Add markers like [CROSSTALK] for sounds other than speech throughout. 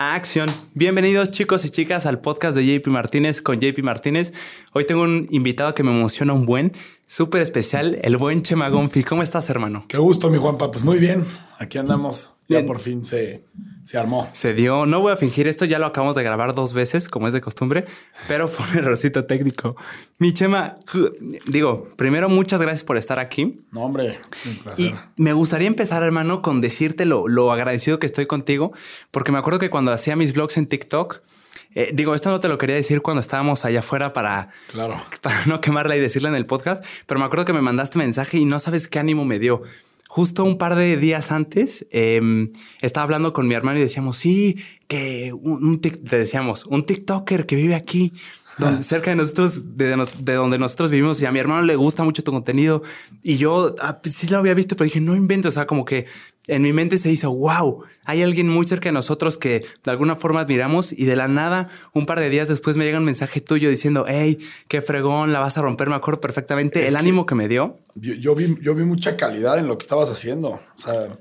Acción. Bienvenidos chicos y chicas al podcast de JP Martínez con JP Martínez. Hoy tengo un invitado que me emociona un buen, súper especial, el buen Chema Gonfi. ¿Cómo estás, hermano? Qué gusto, mi Juanpa. Pues muy bien, aquí andamos. Ya por fin se, se armó. Se dio. No voy a fingir esto, ya lo acabamos de grabar dos veces, como es de costumbre, pero fue un errorcito técnico. Mi Chema, digo, primero muchas gracias por estar aquí. No, hombre, un placer. Y me gustaría empezar, hermano, con decirte lo, lo agradecido que estoy contigo, porque me acuerdo que cuando hacía mis vlogs en TikTok, eh, digo, esto no te lo quería decir cuando estábamos allá afuera para, Claro. [LAUGHS] para no quemarla y decirla en el podcast, pero me acuerdo que me mandaste mensaje y no sabes qué ánimo me dio. Justo un par de días antes eh, estaba hablando con mi hermano y decíamos, sí, que un, un tic- te decíamos, un TikToker que vive aquí, donde- cerca de nosotros, de, de donde nosotros vivimos, y a mi hermano le gusta mucho tu contenido. Y yo ah, pues, sí lo había visto, pero dije, no invento, o sea, como que en mi mente se hizo, wow, hay alguien muy cerca de nosotros que de alguna forma admiramos y de la nada, un par de días después me llega un mensaje tuyo diciendo, hey, qué fregón, la vas a romper, me acuerdo perfectamente Es el que- ánimo que me dio. Yo, yo vi, yo vi mucha calidad en lo que estabas haciendo. O sea,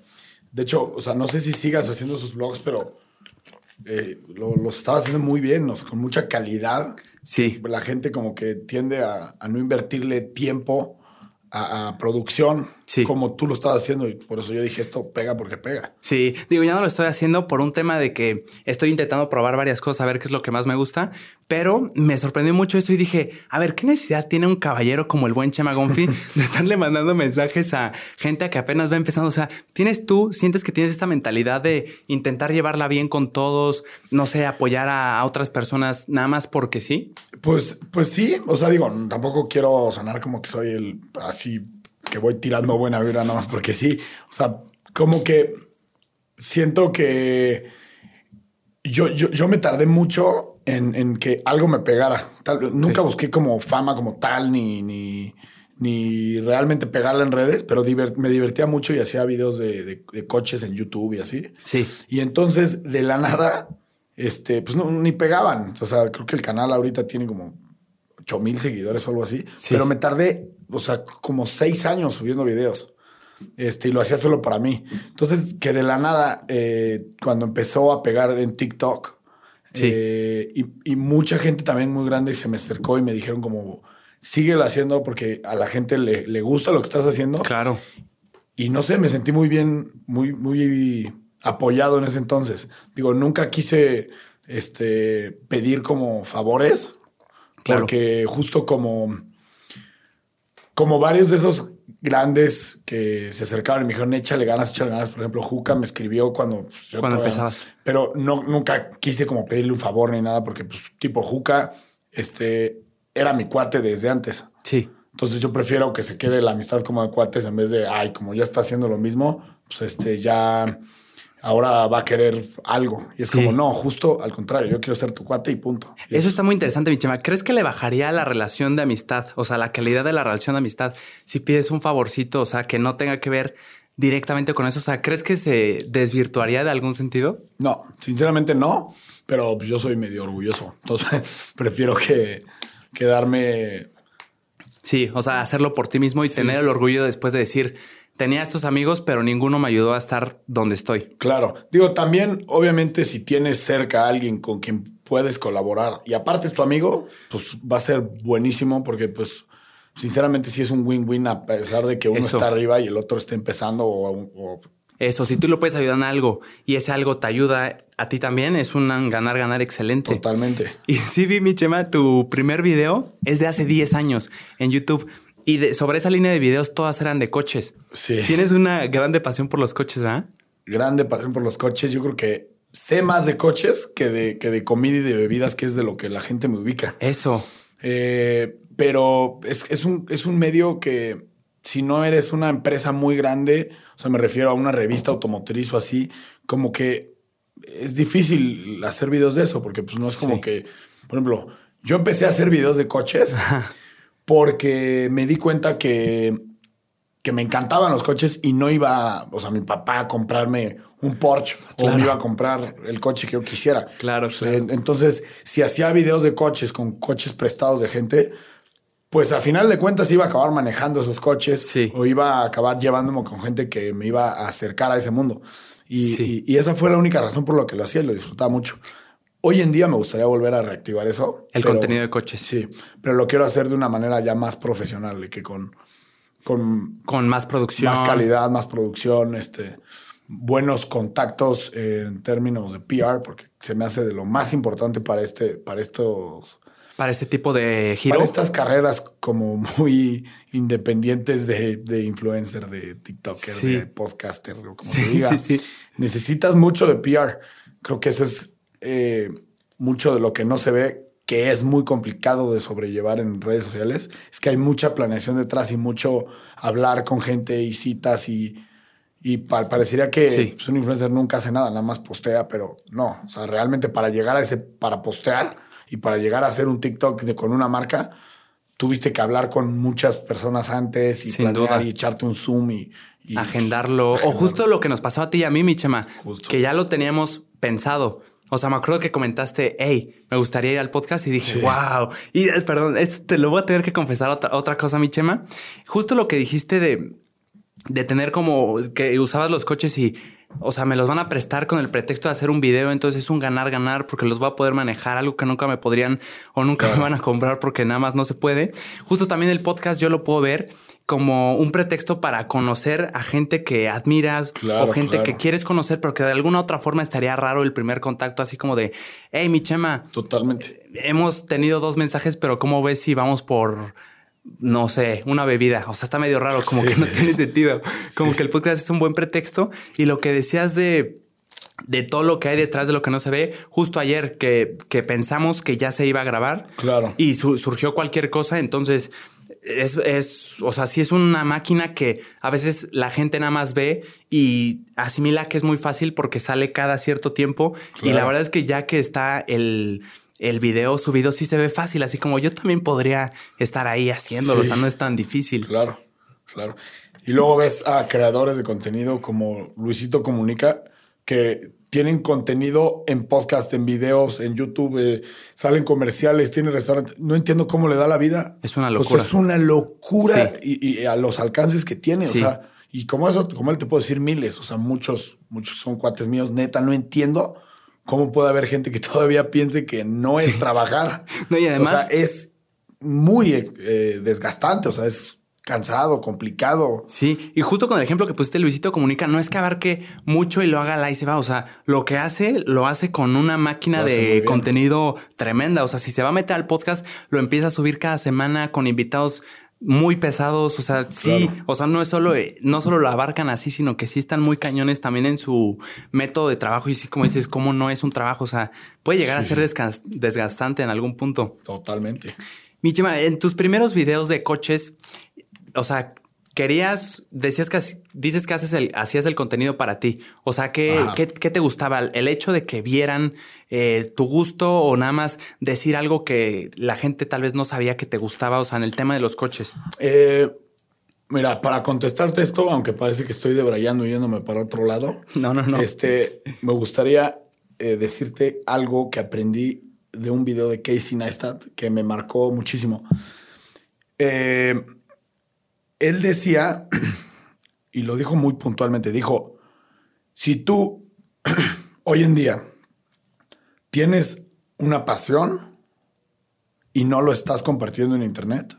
de hecho, o sea, no sé si sigas haciendo esos vlogs, pero eh, lo- los estabas haciendo muy bien, o sea, con mucha calidad. Sí, La gente como que tiende a, a no invertirle tiempo a, a producción Sí. como tú lo estabas haciendo. Y por eso yo dije, esto pega porque pega. Sí, digo, ya no lo estoy haciendo por un tema de que estoy intentando probar varias cosas, a ver qué es lo que más me gusta, pero me sorprendió mucho eso y dije, a ver, ¿qué necesidad tiene un caballero como el buen Chema Gonfi [LAUGHS] de estarle mandando mensajes a gente que apenas va empezando? O sea, tienes tú, sientes que tienes esta mentalidad de intentar llevarla bien con todos, no sé, apoyar a, a otras personas nada más porque sí. Pues, pues sí, o sea, digo, tampoco quiero sonar como que soy el así que voy tirando buena vibra nada más porque sí. O sea, como que siento que yo, yo, yo me tardé mucho en, en que algo me pegara. Tal, nunca busqué como fama como tal, ni, ni, ni realmente pegarla en redes, pero me divertía mucho y hacía videos de, de- de coches en YouTube y así. Sí. Y entonces, de la nada, este, pues no, ni pegaban. O sea, creo que el canal ahorita tiene como 8 mil seguidores o algo así. Sí. Pero me tardé, o sea, como seis años subiendo videos. Este, y lo hacía solo para mí. Entonces, que de la nada, eh, cuando empezó a pegar en TikTok, Sí. eh, y, y mucha gente también muy grande se me acercó y me dijeron como, síguelo haciendo porque a la gente le, le gusta lo que estás haciendo. Claro. Y no sé, me sentí muy bien, muy, muy apoyado en ese entonces. Digo, nunca quise este, pedir como favores, Claro. porque justo como, como varios de esos grandes que se acercaban y me dijeron, échale ganas, échale ganas. Por ejemplo, Juca me escribió cuando... pues, yo Cuando empezabas. Pero no, nunca quise como pedirle un favor ni nada, porque pues tipo Juca este, era mi cuate desde antes. Sí. Entonces yo prefiero que se quede la amistad como de cuates en vez de, ay, como ya está haciendo lo mismo, pues este ya ahora va a querer algo. Y es Sí. como, no, justo al contrario, yo quiero ser tu cuate y punto. Y Eso está muy interesante, mi chema. ¿Crees que le bajaría la relación de amistad, o sea, la calidad de la relación de amistad, si pides un favorcito, o sea, que no tenga que ver directamente con eso? O sea, ¿crees que se desvirtuaría de algún sentido? No, sinceramente no, pero yo soy medio orgulloso. Entonces [LAUGHS] prefiero que quedarme... Sí, o sea, hacerlo por ti mismo y tener el orgullo después de decir, tenía estos amigos, pero ninguno me ayudó a estar donde estoy. Claro. Digo, también, obviamente, si tienes cerca a alguien con quien puedes colaborar y aparte es tu amigo, pues va a ser buenísimo porque, pues, sinceramente, sí es un win-win a pesar de que uno Eso. está arriba y el otro está empezando o, o- Eso, si tú lo puedes ayudar en algo y ese algo te ayuda a ti también, es un ganar-ganar excelente. totalmente. Y sí vi, mi Chema, tu primer video es de hace 10 años en YouTube. Y de- sobre esa línea de videos todas eran de coches. Sí. Tienes una grande pasión por los coches, ¿verdad? Grande pasión por los coches. Yo creo que sé más de coches que de, que de comida y de bebidas, que es de lo que la gente me ubica. Eso. Eh, pero es, es un, es un medio que si no eres una empresa muy grande, o sea, me refiero a una revista automotriz o así, como que es difícil hacer videos de eso, porque pues no es como Sí. que, por ejemplo, yo empecé a hacer videos de coches porque me di cuenta que, que me encantaban los coches y no iba, o sea, mi papá a comprarme un Porsche o me iba a comprar el coche que yo quisiera. Claro, claro. en- Entonces, si hacía videos de coches con coches prestados de gente, pues al final de cuentas iba a acabar manejando esos coches Sí. o iba a acabar llevándome con gente que me iba a acercar a ese mundo. Y, Sí. y- y esa fue la única razón por la que lo hacía y lo disfrutaba mucho. Hoy en día me gustaría volver a reactivar eso. El pero- contenido de coches. Sí, pero lo quiero hacer de una manera ya más profesional, de que con, con Con más producción. más calidad, más producción, este, buenos contactos en términos de PR, porque se me hace de lo más importante para este, para estos, Para este tipo de giro. para estas carreras como [LAUGHS] muy independientes de, de influencer, de TikToker, Sí. de podcaster, o como Sí, se diga. sí, sí. Necesitas mucho de PR. Creo que eso es eh, mucho de lo que no se ve, que es muy complicado de sobrellevar en redes sociales. Es que hay mucha planeación detrás y mucho hablar con gente y citas y, y pa- parecería que Sí. pues, un influencer nunca hace nada, nada más postea, pero no. O sea, realmente para llegar a ese, para postear y para llegar a hacer un TikTok de, con una marca, tuviste que hablar con muchas personas antes y Sin planear duda. y echarte un Zoom y, y- agendarlo. O justo lo que nos pasó a ti y a mí, mi chema, Justo. que ya lo teníamos pensado. O sea, me acuerdo que comentaste, hey, me gustaría ir al podcast y dije, Sí. wow. Y eh, perdón, esto te lo voy a tener que confesar otra, otra cosa, mi chema. Justo lo que dijiste de, de tener como que usabas los coches y, o sea, me los van a prestar con el pretexto de hacer un video, entonces es un ganar-ganar porque los voy a poder manejar, algo que nunca me podrían o nunca me van a comprar porque nada más no se puede. Justo también el podcast yo lo puedo ver como un pretexto para conocer a gente que admiras Claro, o gente claro. que quieres conocer, pero que de alguna otra forma estaría raro el primer contacto, así como de, hey, mi chema, Totalmente. hemos tenido dos mensajes, pero ¿cómo ves si vamos por, no sé, una bebida? O sea, está medio raro, como Sí. que no tiene sentido. Como que el podcast es un buen pretexto. Y lo que decías de, de todo lo que hay detrás de lo que no se ve, justo ayer que, que pensamos que ya se iba a grabar. Claro. Y su- surgió cualquier cosa, entonces... Es, es, o sea, sí es una máquina que a veces la gente nada más ve y asimila que es muy fácil porque sale cada cierto tiempo. Y la verdad es que ya que está el, el video subido, sí se ve fácil, así como yo también podría estar ahí haciéndolo, Sí. o sea, no es tan difícil. Claro, claro. Y luego ves a creadores de contenido como Luisito Comunica que tienen contenido en podcast, en videos, en YouTube, eh, salen comerciales, tienen restaurantes. No entiendo cómo le da la vida. Es una O sea, locura. es una locura Sí. y, y a los alcances que tiene. Sí. O sea, y como eso, como él te puedo decir miles. O sea, muchos, muchos son cuates míos. Neta, no entiendo cómo puede haber gente que [LAUGHS] todavía piense que no es trabajar. [LAUGHS] No, y además- O sea, es muy eh, desgastante. O sea, es cansado, complicado. Sí, y justo con el ejemplo que pusiste, Luisito Comunica, no es que abarque mucho y lo haga la y se va. O sea, lo que hace, lo hace con una máquina de contenido tremenda. O sea, si se va a meter al podcast, lo empieza a subir cada semana con invitados muy pesados. O sea, sí, Claro. o sea, no es solo, no solo lo abarcan así, sino que sí están muy cañones también en su método de trabajo. Y sí, como dices, cómo no es un trabajo. O sea, puede llegar a ser desgas- desgastante en algún punto. Totalmente. Mi Chema, en tus primeros videos de coches, o sea, querías, decías que dices que haces el, hacías el contenido para ti. O sea, ¿qué, Ajá. qué, qué te gustaba? ¿El hecho de que vieran eh, tu gusto o nada más decir algo que la gente tal vez no sabía que te gustaba? O sea, en el tema de los coches. Eh, mira, para contestarte esto, aunque parece que estoy debrayando y yéndome para otro lado, [LAUGHS] No, no, no. este, me gustaría eh, decirte algo que aprendí de un video de Casey Neistat que me marcó muchísimo. Eh, él decía, [CLEARS THROAT] y lo dijo muy puntualmente, dijo, si tú [CLEARS THROAT] hoy en día tienes una pasión y no lo estás compartiendo en internet,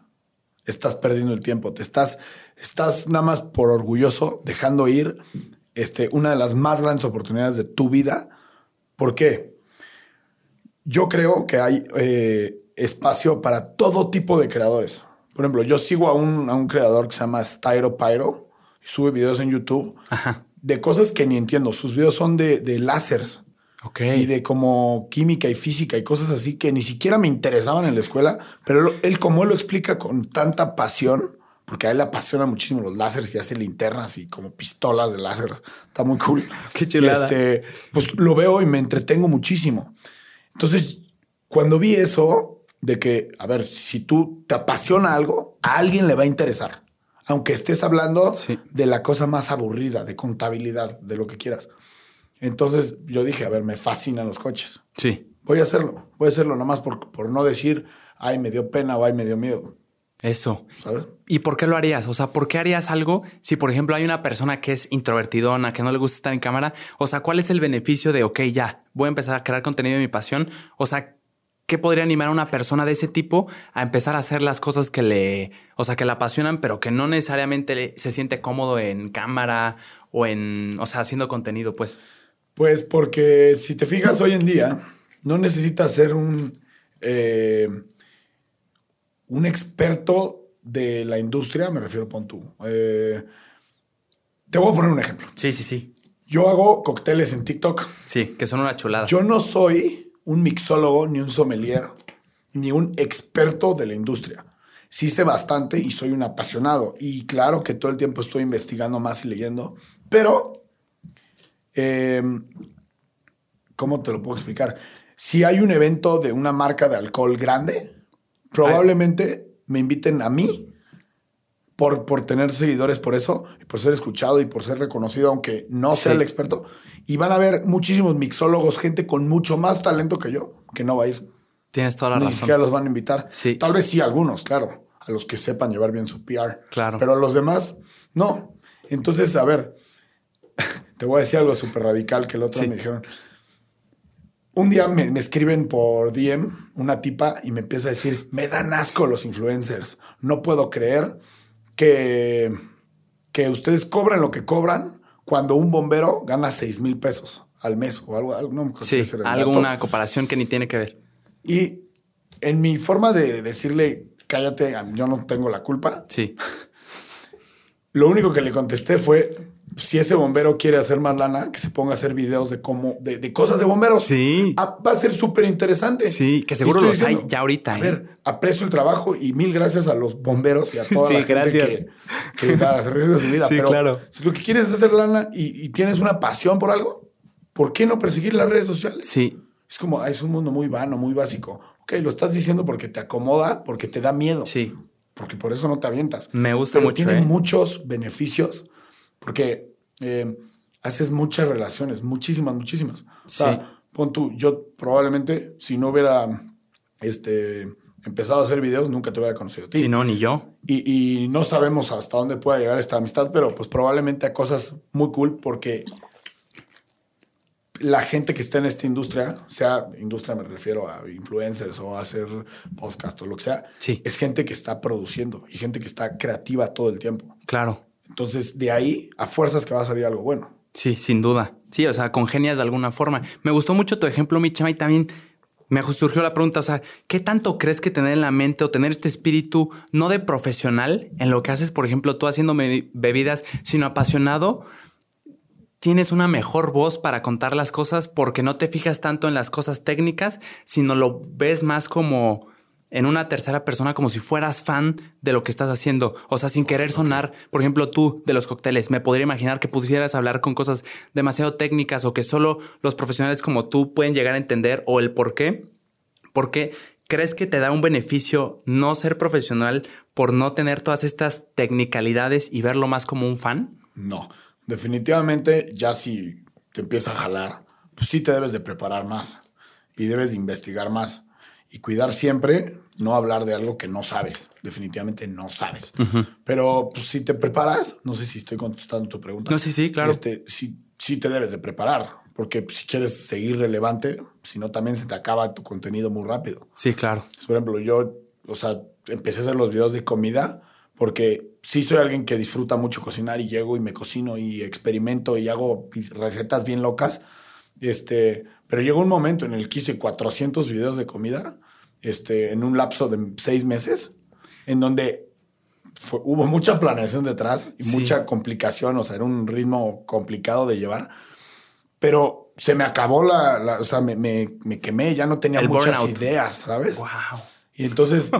estás perdiendo el tiempo, te estás, estás nada más por orgulloso dejando ir este, una de las más grandes oportunidades de tu vida. ¿Por qué? Yo creo que hay eh, espacio para todo tipo de creadores. Por ejemplo, yo sigo a un, a un creador que se llama Styro Pyro y sube videos en YouTube Ajá. de cosas que ni entiendo. Sus videos son de, de láseres Ok. y de como química y física y cosas así que ni siquiera me interesaban en la escuela, pero él, él como él lo explica con tanta pasión, porque a él le apasiona muchísimo los láseres y hace linternas y como pistolas de láser, está muy cool. [LAUGHS] Qué chulada. Este, pues lo veo y me entretengo muchísimo. Entonces, cuando vi eso de que, a ver, si tú te apasiona algo, a alguien le va a interesar. Aunque estés hablando Sí. de la cosa más aburrida, de contabilidad, de lo que quieras. Entonces yo dije, a ver, me fascinan los coches. Sí. Voy a hacerlo, voy a hacerlo nomás por, por no decir, ay, me dio pena o ay, me dio miedo. Eso. ¿sabes? ¿Y por qué lo harías? O sea, ¿por qué harías algo si, por ejemplo, hay una persona que es introvertidona, que no le gusta estar en cámara? O sea, ¿cuál es el beneficio de, ok, ya, voy a empezar a crear contenido de mi pasión? O sea, ¿qué podría animar a una persona de ese tipo a empezar a hacer las cosas que le, o sea, que la apasionan, pero que no necesariamente le- se siente cómodo en cámara o en, o sea, haciendo contenido, pues? Pues porque si te fijas hoy en día, no necesitas ser un, eh, un experto de la industria, me refiero, pon tú. Eh, te voy a poner un ejemplo. Sí, sí, sí. Yo hago cócteles en TikTok. Sí, que son una chulada. Yo no soy un mixólogo, ni un sommelier, ni un experto de la industria. Sí sé bastante y soy un apasionado. Y claro que todo el tiempo estoy investigando más y leyendo, pero eh, ¿cómo te lo puedo explicar? Si hay un evento de una marca de alcohol grande, probablemente me inviten a mí por, por tener seguidores por eso, y por ser escuchado y por ser reconocido, aunque no sea Sí. el experto. Y van a haber muchísimos mixólogos, gente con mucho más talento que yo, que no va a ir. Tienes toda la Ni razón. siquiera los van a invitar. Sí. Tal vez sí algunos, claro, a los que sepan llevar bien su PR. Claro. Pero a los demás, no. Entonces, a ver, [LAUGHS] te voy a decir algo súper radical que el otro Sí. me dijeron. Un día me, me escriben por DM una tipa y me empieza a decir, me dan asco los influencers. No puedo creer que, que ustedes cobren lo que cobran cuando un bombero gana 6 mil pesos al mes o algo. algo no Sí, alguna comparación que ni tiene que ver. Y en mi forma de decirle, cállate, yo no tengo la culpa, Sí. [LAUGHS] lo único que le contesté fue, si ese bombero quiere hacer más lana, que se ponga a hacer videos de cómo, de, de cosas de bomberos. Sí. Ah, va a ser súper interesante. Sí, que seguro los hay ya ahorita, A ¿eh? ver, aprecio el trabajo y mil gracias a los bomberos y a toda Sí, la gente gracias. que, que nada, [LAUGHS] se su vida. Sí, pero claro. si lo que quieres es hacer lana y, y tienes una pasión por algo, ¿por qué no perseguir las redes sociales? Sí. Es como, es un mundo muy vano, muy básico. Ok, lo estás diciendo porque te acomoda, porque te da miedo. Sí. Porque por eso no te avientas. Me gusta Pero mucho, Tiene ¿eh? muchos beneficios porque eh, haces muchas relaciones, muchísimas, muchísimas. O sea, Sí. pon tú, yo probablemente, si no hubiera este, empezado a hacer videos, nunca te hubiera conocido a ti. Sí, no, ni yo. Y, y no sabemos hasta dónde pueda llegar esta amistad, pero pues probablemente a cosas muy cool porque la gente que está en esta industria, sea industria me refiero a influencers o a hacer podcast o lo que sea, Sí. es gente que está produciendo y gente que está creativa todo el tiempo. Claro. Entonces, de ahí a fuerzas que va a salir algo bueno. Sí, sin duda. Sí, o sea, congenias de alguna forma. Me gustó mucho tu ejemplo, mi chama, y también me surgió la pregunta, o sea, ¿qué tanto crees que tener en la mente o tener este espíritu no de profesional en lo que haces, por ejemplo, tú haciendo bebidas, sino apasionado? Tienes una mejor voz para contar las cosas porque no te fijas tanto en las cosas técnicas, sino lo ves más como en una tercera persona, como si fueras fan de lo que estás haciendo. O sea, sin querer sonar, por ejemplo, tú de los cócteles, me podría imaginar que pudieras hablar con cosas demasiado técnicas o que solo los profesionales como tú pueden llegar a entender o el por qué. Porque crees que te da un beneficio no ser profesional por no tener todas estas technicalidades y verlo más como un fan. No, definitivamente ya si te empieza a jalar, pues sí te debes de preparar más y debes de investigar más y cuidar siempre no hablar de algo que no sabes, definitivamente no sabes. Pero pues, si te preparas, no sé si estoy contestando tu pregunta. No, sí, sí, claro. Este, sí, sí te debes de preparar, porque si quieres seguir relevante, si no también se te acaba tu contenido muy rápido. Sí, claro. Por ejemplo, yo, o sea, empecé a hacer los videos de comida porque sí soy alguien que disfruta mucho cocinar y llego y me cocino y experimento y hago recetas bien locas. Este, pero llegó un momento en el que hice 400 videos de comida este, en un lapso de seis meses, en donde fue- hubo mucha planeación detrás y Sí. mucha complicación, o sea, era un ritmo complicado de llevar. Pero se me acabó la, la- o sea, me, me- me quemé, ya no tenía El muchas burnout. ideas, ¿sabes? Wow. Y entonces,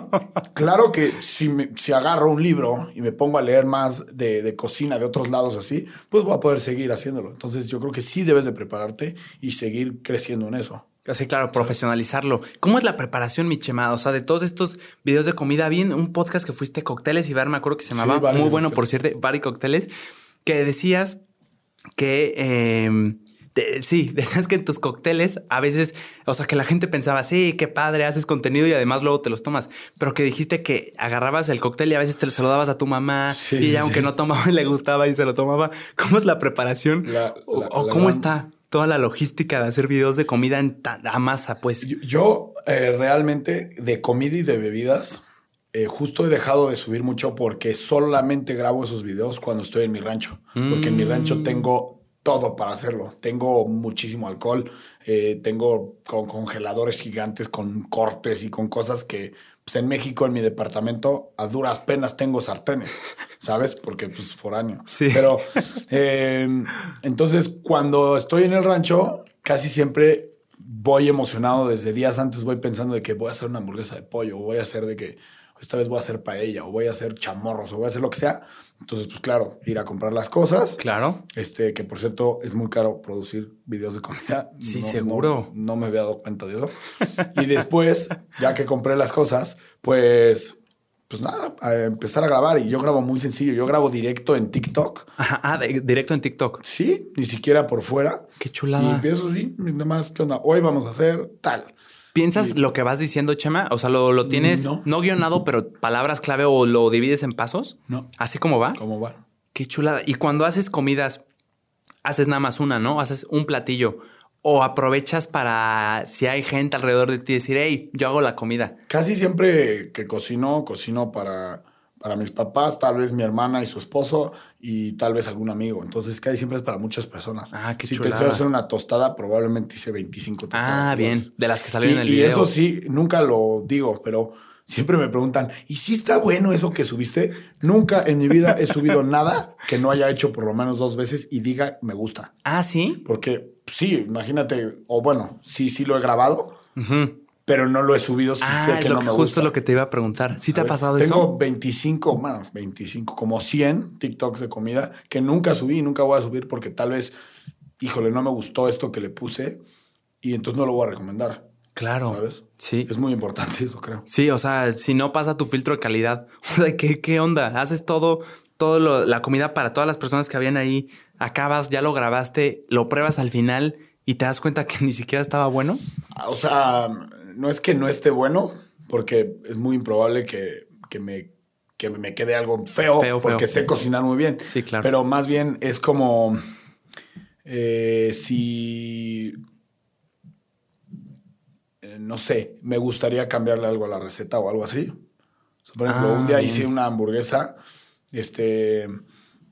claro que si, me- si agarro un libro y me pongo a leer más de, de cocina de otros lados así, pues voy a poder seguir haciéndolo. Entonces yo creo que sí debes de prepararte y seguir creciendo en eso. Así, claro, profesionalizarlo. ¿Cómo es la preparación, mi chema? O sea, de todos estos videos de comida, vi en un podcast que fuiste Cócteles y Bar, me acuerdo que se llamaba, muy bueno, por cierto, Bar y Cócteles, que decías que eh, sí, [LAUGHS] decías que en tus cócteles a veces, o sea, que la gente pensaba, sí, qué padre, haces contenido y además luego te los tomas, pero que dijiste que agarrabas el cóctel y a veces te lo dabas a tu mamá y aunque no tomaba [LAUGHS] le gustaba y se lo tomaba. ¿Cómo es la preparación? o, cómo está toda la logística de hacer videos de comida en a masa, pues. Yo, eh, realmente de comida y de bebidas, eh, justo he dejado de subir mucho porque solamente grabo esos videos cuando estoy en mi rancho. Porque en mi rancho mm. tengo todo para hacerlo. Tengo muchísimo alcohol, eh, tengo con congeladores gigantes, con cortes y con cosas que pues en México, en mi departamento, a duras penas tengo sartenes, [LAUGHS] ¿sabes? Porque pues foráneo. Sí. Pero em, entonces cuando estoy en el rancho, casi siempre voy emocionado desde días antes, voy pensando de que voy a hacer una hamburguesa de pollo, voy a hacer de que esta vez voy a hacer paella, o voy a hacer chamorros, o voy a hacer lo que sea. Entonces, pues claro, ir a comprar las cosas. Claro. Este, que por cierto, es muy caro producir videos de comida. [LAUGHS] Sí, seguro. No, me había dado cuenta de eso. y después, ya que compré las cosas, pues, pues nada, a empezar a grabar. Y yo grabo muy sencillo. Yo grabo directo en TikTok. Ajá, [LAUGHS] ah, directo en TikTok. Sí, ni siquiera por fuera. Qué chulada. Y empiezo así, nada más, ¿qué onda? Hoy vamos a hacer tal. ¿Piensas lo que vas diciendo, Chema? O sea, ¿lo, tienes no. guionado, pero palabras clave o lo divides en pasos? No. ¿Así como va? Como va. Qué chulada. Y cuando haces comidas, haces nada más una, ¿no? Haces un platillo. O aprovechas para, si hay gente alrededor de ti, decir, hey, yo hago la comida. Casi siempre que cocino, cocino para para mis papás, tal vez mi hermana y su esposo y tal vez algún amigo. Entonces, que siempre es para muchas personas. Ah, qué Si te quiero hacer una tostada, probablemente hice 25 tostadas. Ah, bien. De las que salieron en el video. Y eso sí, nunca lo digo, pero siempre me preguntan, ¿y si está bueno eso que subiste? Nunca en mi vida he subido [LAUGHS] nada que no haya hecho por lo menos dos veces y diga me gusta. Ah, sí. Porque sí, imagínate, o bueno, sí, sí lo he grabado pero no lo he subido si ah, sé que no me Justo lo que te iba a preguntar. ¿Sí te ha pasado eso? Tengo 25, bueno, 25, como 100 TikToks de comida que nunca subí y nunca voy a subir porque tal vez, híjole, no me gustó esto que le puse y entonces no lo voy a recomendar. Claro. ¿Sabes? Sí. Es muy importante eso, creo. Sí, o sea, si no pasa tu filtro de calidad, [LAUGHS] ¿qué, qué onda? Haces todo, todo la comida para todas las personas que habían ahí, acabas, ya lo grabaste, lo pruebas al final y te das cuenta que ni siquiera estaba bueno. O sea, no es que no esté bueno, porque es muy improbable que, me, me quede algo feo, porque sé cocinar muy bien. Sí, claro. Pero más bien es como eh, si, eh, no sé, me gustaría cambiarle algo a la receta o algo así. por ejemplo, un día ah, hice una hamburguesa este,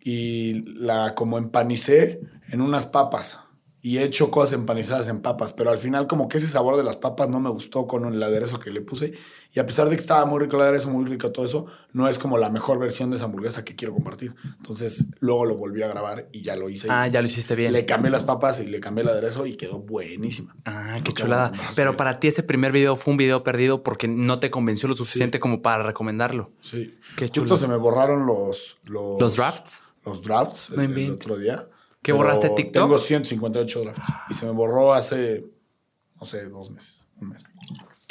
y la como empanicé en unas papas y he hecho cosas empanizadas en papas, pero al final como que ese sabor de las papas no me gustó con el aderezo que le puse y a pesar de que estaba muy rico el aderezo, muy rico todo eso, no es como la mejor versión de esa hamburguesa que quiero compartir. Entonces luego lo volví a grabar y ya lo hice. Ah, ya lo hiciste bien. Le cambié las papas y le cambié el aderezo y quedó buenísima. Ah, qué chulada. Pero para ti ese primer video fue un video perdido porque no te convenció lo suficiente como para recomendarlo. Sí. Qué chulo. Justo se me borraron los... ¿Los, drafts? Los drafts el otro día. ¿Qué borraste TikTok? Tengo 158 drafts y se me borró hace, no sé, dos meses, un mes.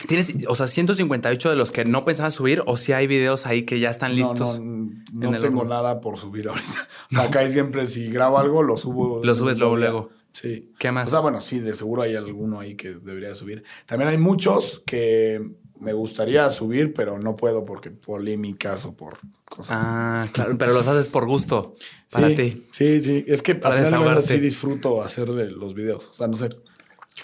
¿Tienes, o sea, 158 de los que no pensabas subir o si hay videos ahí que ya están listos? No, no, no tengo nada por subir ahorita. O sea, acá siempre si grabo algo lo subo. [LAUGHS] Lo subes luego, luego. Sí. ¿Qué más? O sea, bueno, sí, de seguro hay alguno ahí que debería subir. También hay muchos que me gustaría subir, pero no puedo porque polémicas o por cosas. Ah, claro, pero los haces por gusto para ti. Sí, sí, es que para al sí disfruto hacer de los videos, o sea, no sé.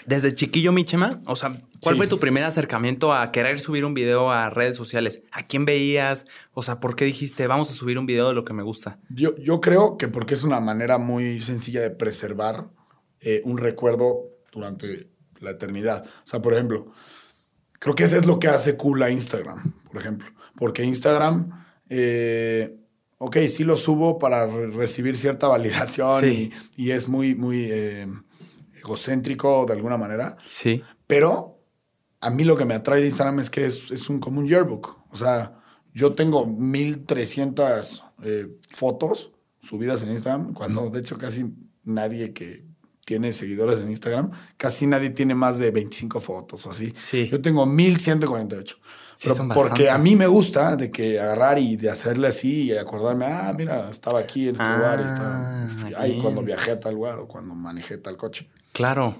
Desde chiquillo, Michema, o sea, ¿cuál fue tu primer acercamiento a querer subir un video a redes sociales? ¿A quién veías? O sea, ¿por qué dijiste, vamos a subir un video de lo que me gusta? Yo, yo creo que porque es una manera muy sencilla de preservar eh, un recuerdo durante la eternidad. O sea, por ejemplo, Creo que eso es lo que hace cool a Instagram, por ejemplo. Porque Instagram, eh, ok, sí lo subo para recibir cierta validación y, es muy, muy eh, egocéntrico de alguna manera. Sí. Pero a mí lo que me atrae de Instagram es que es, un, como un yearbook. O sea, yo tengo 1300 eh, fotos subidas en Instagram, cuando de hecho casi nadie que tiene seguidores en Instagram, casi nadie tiene más de 25 fotos o así. Sí. Yo tengo 1148. Sí, Pero porque a mí me gusta de que agarrar y de hacerle así y acordarme, ah, mira, estaba aquí en este Ah, lugar y estaba ahí cuando viajé a tal lugar o cuando manejé tal coche. Claro.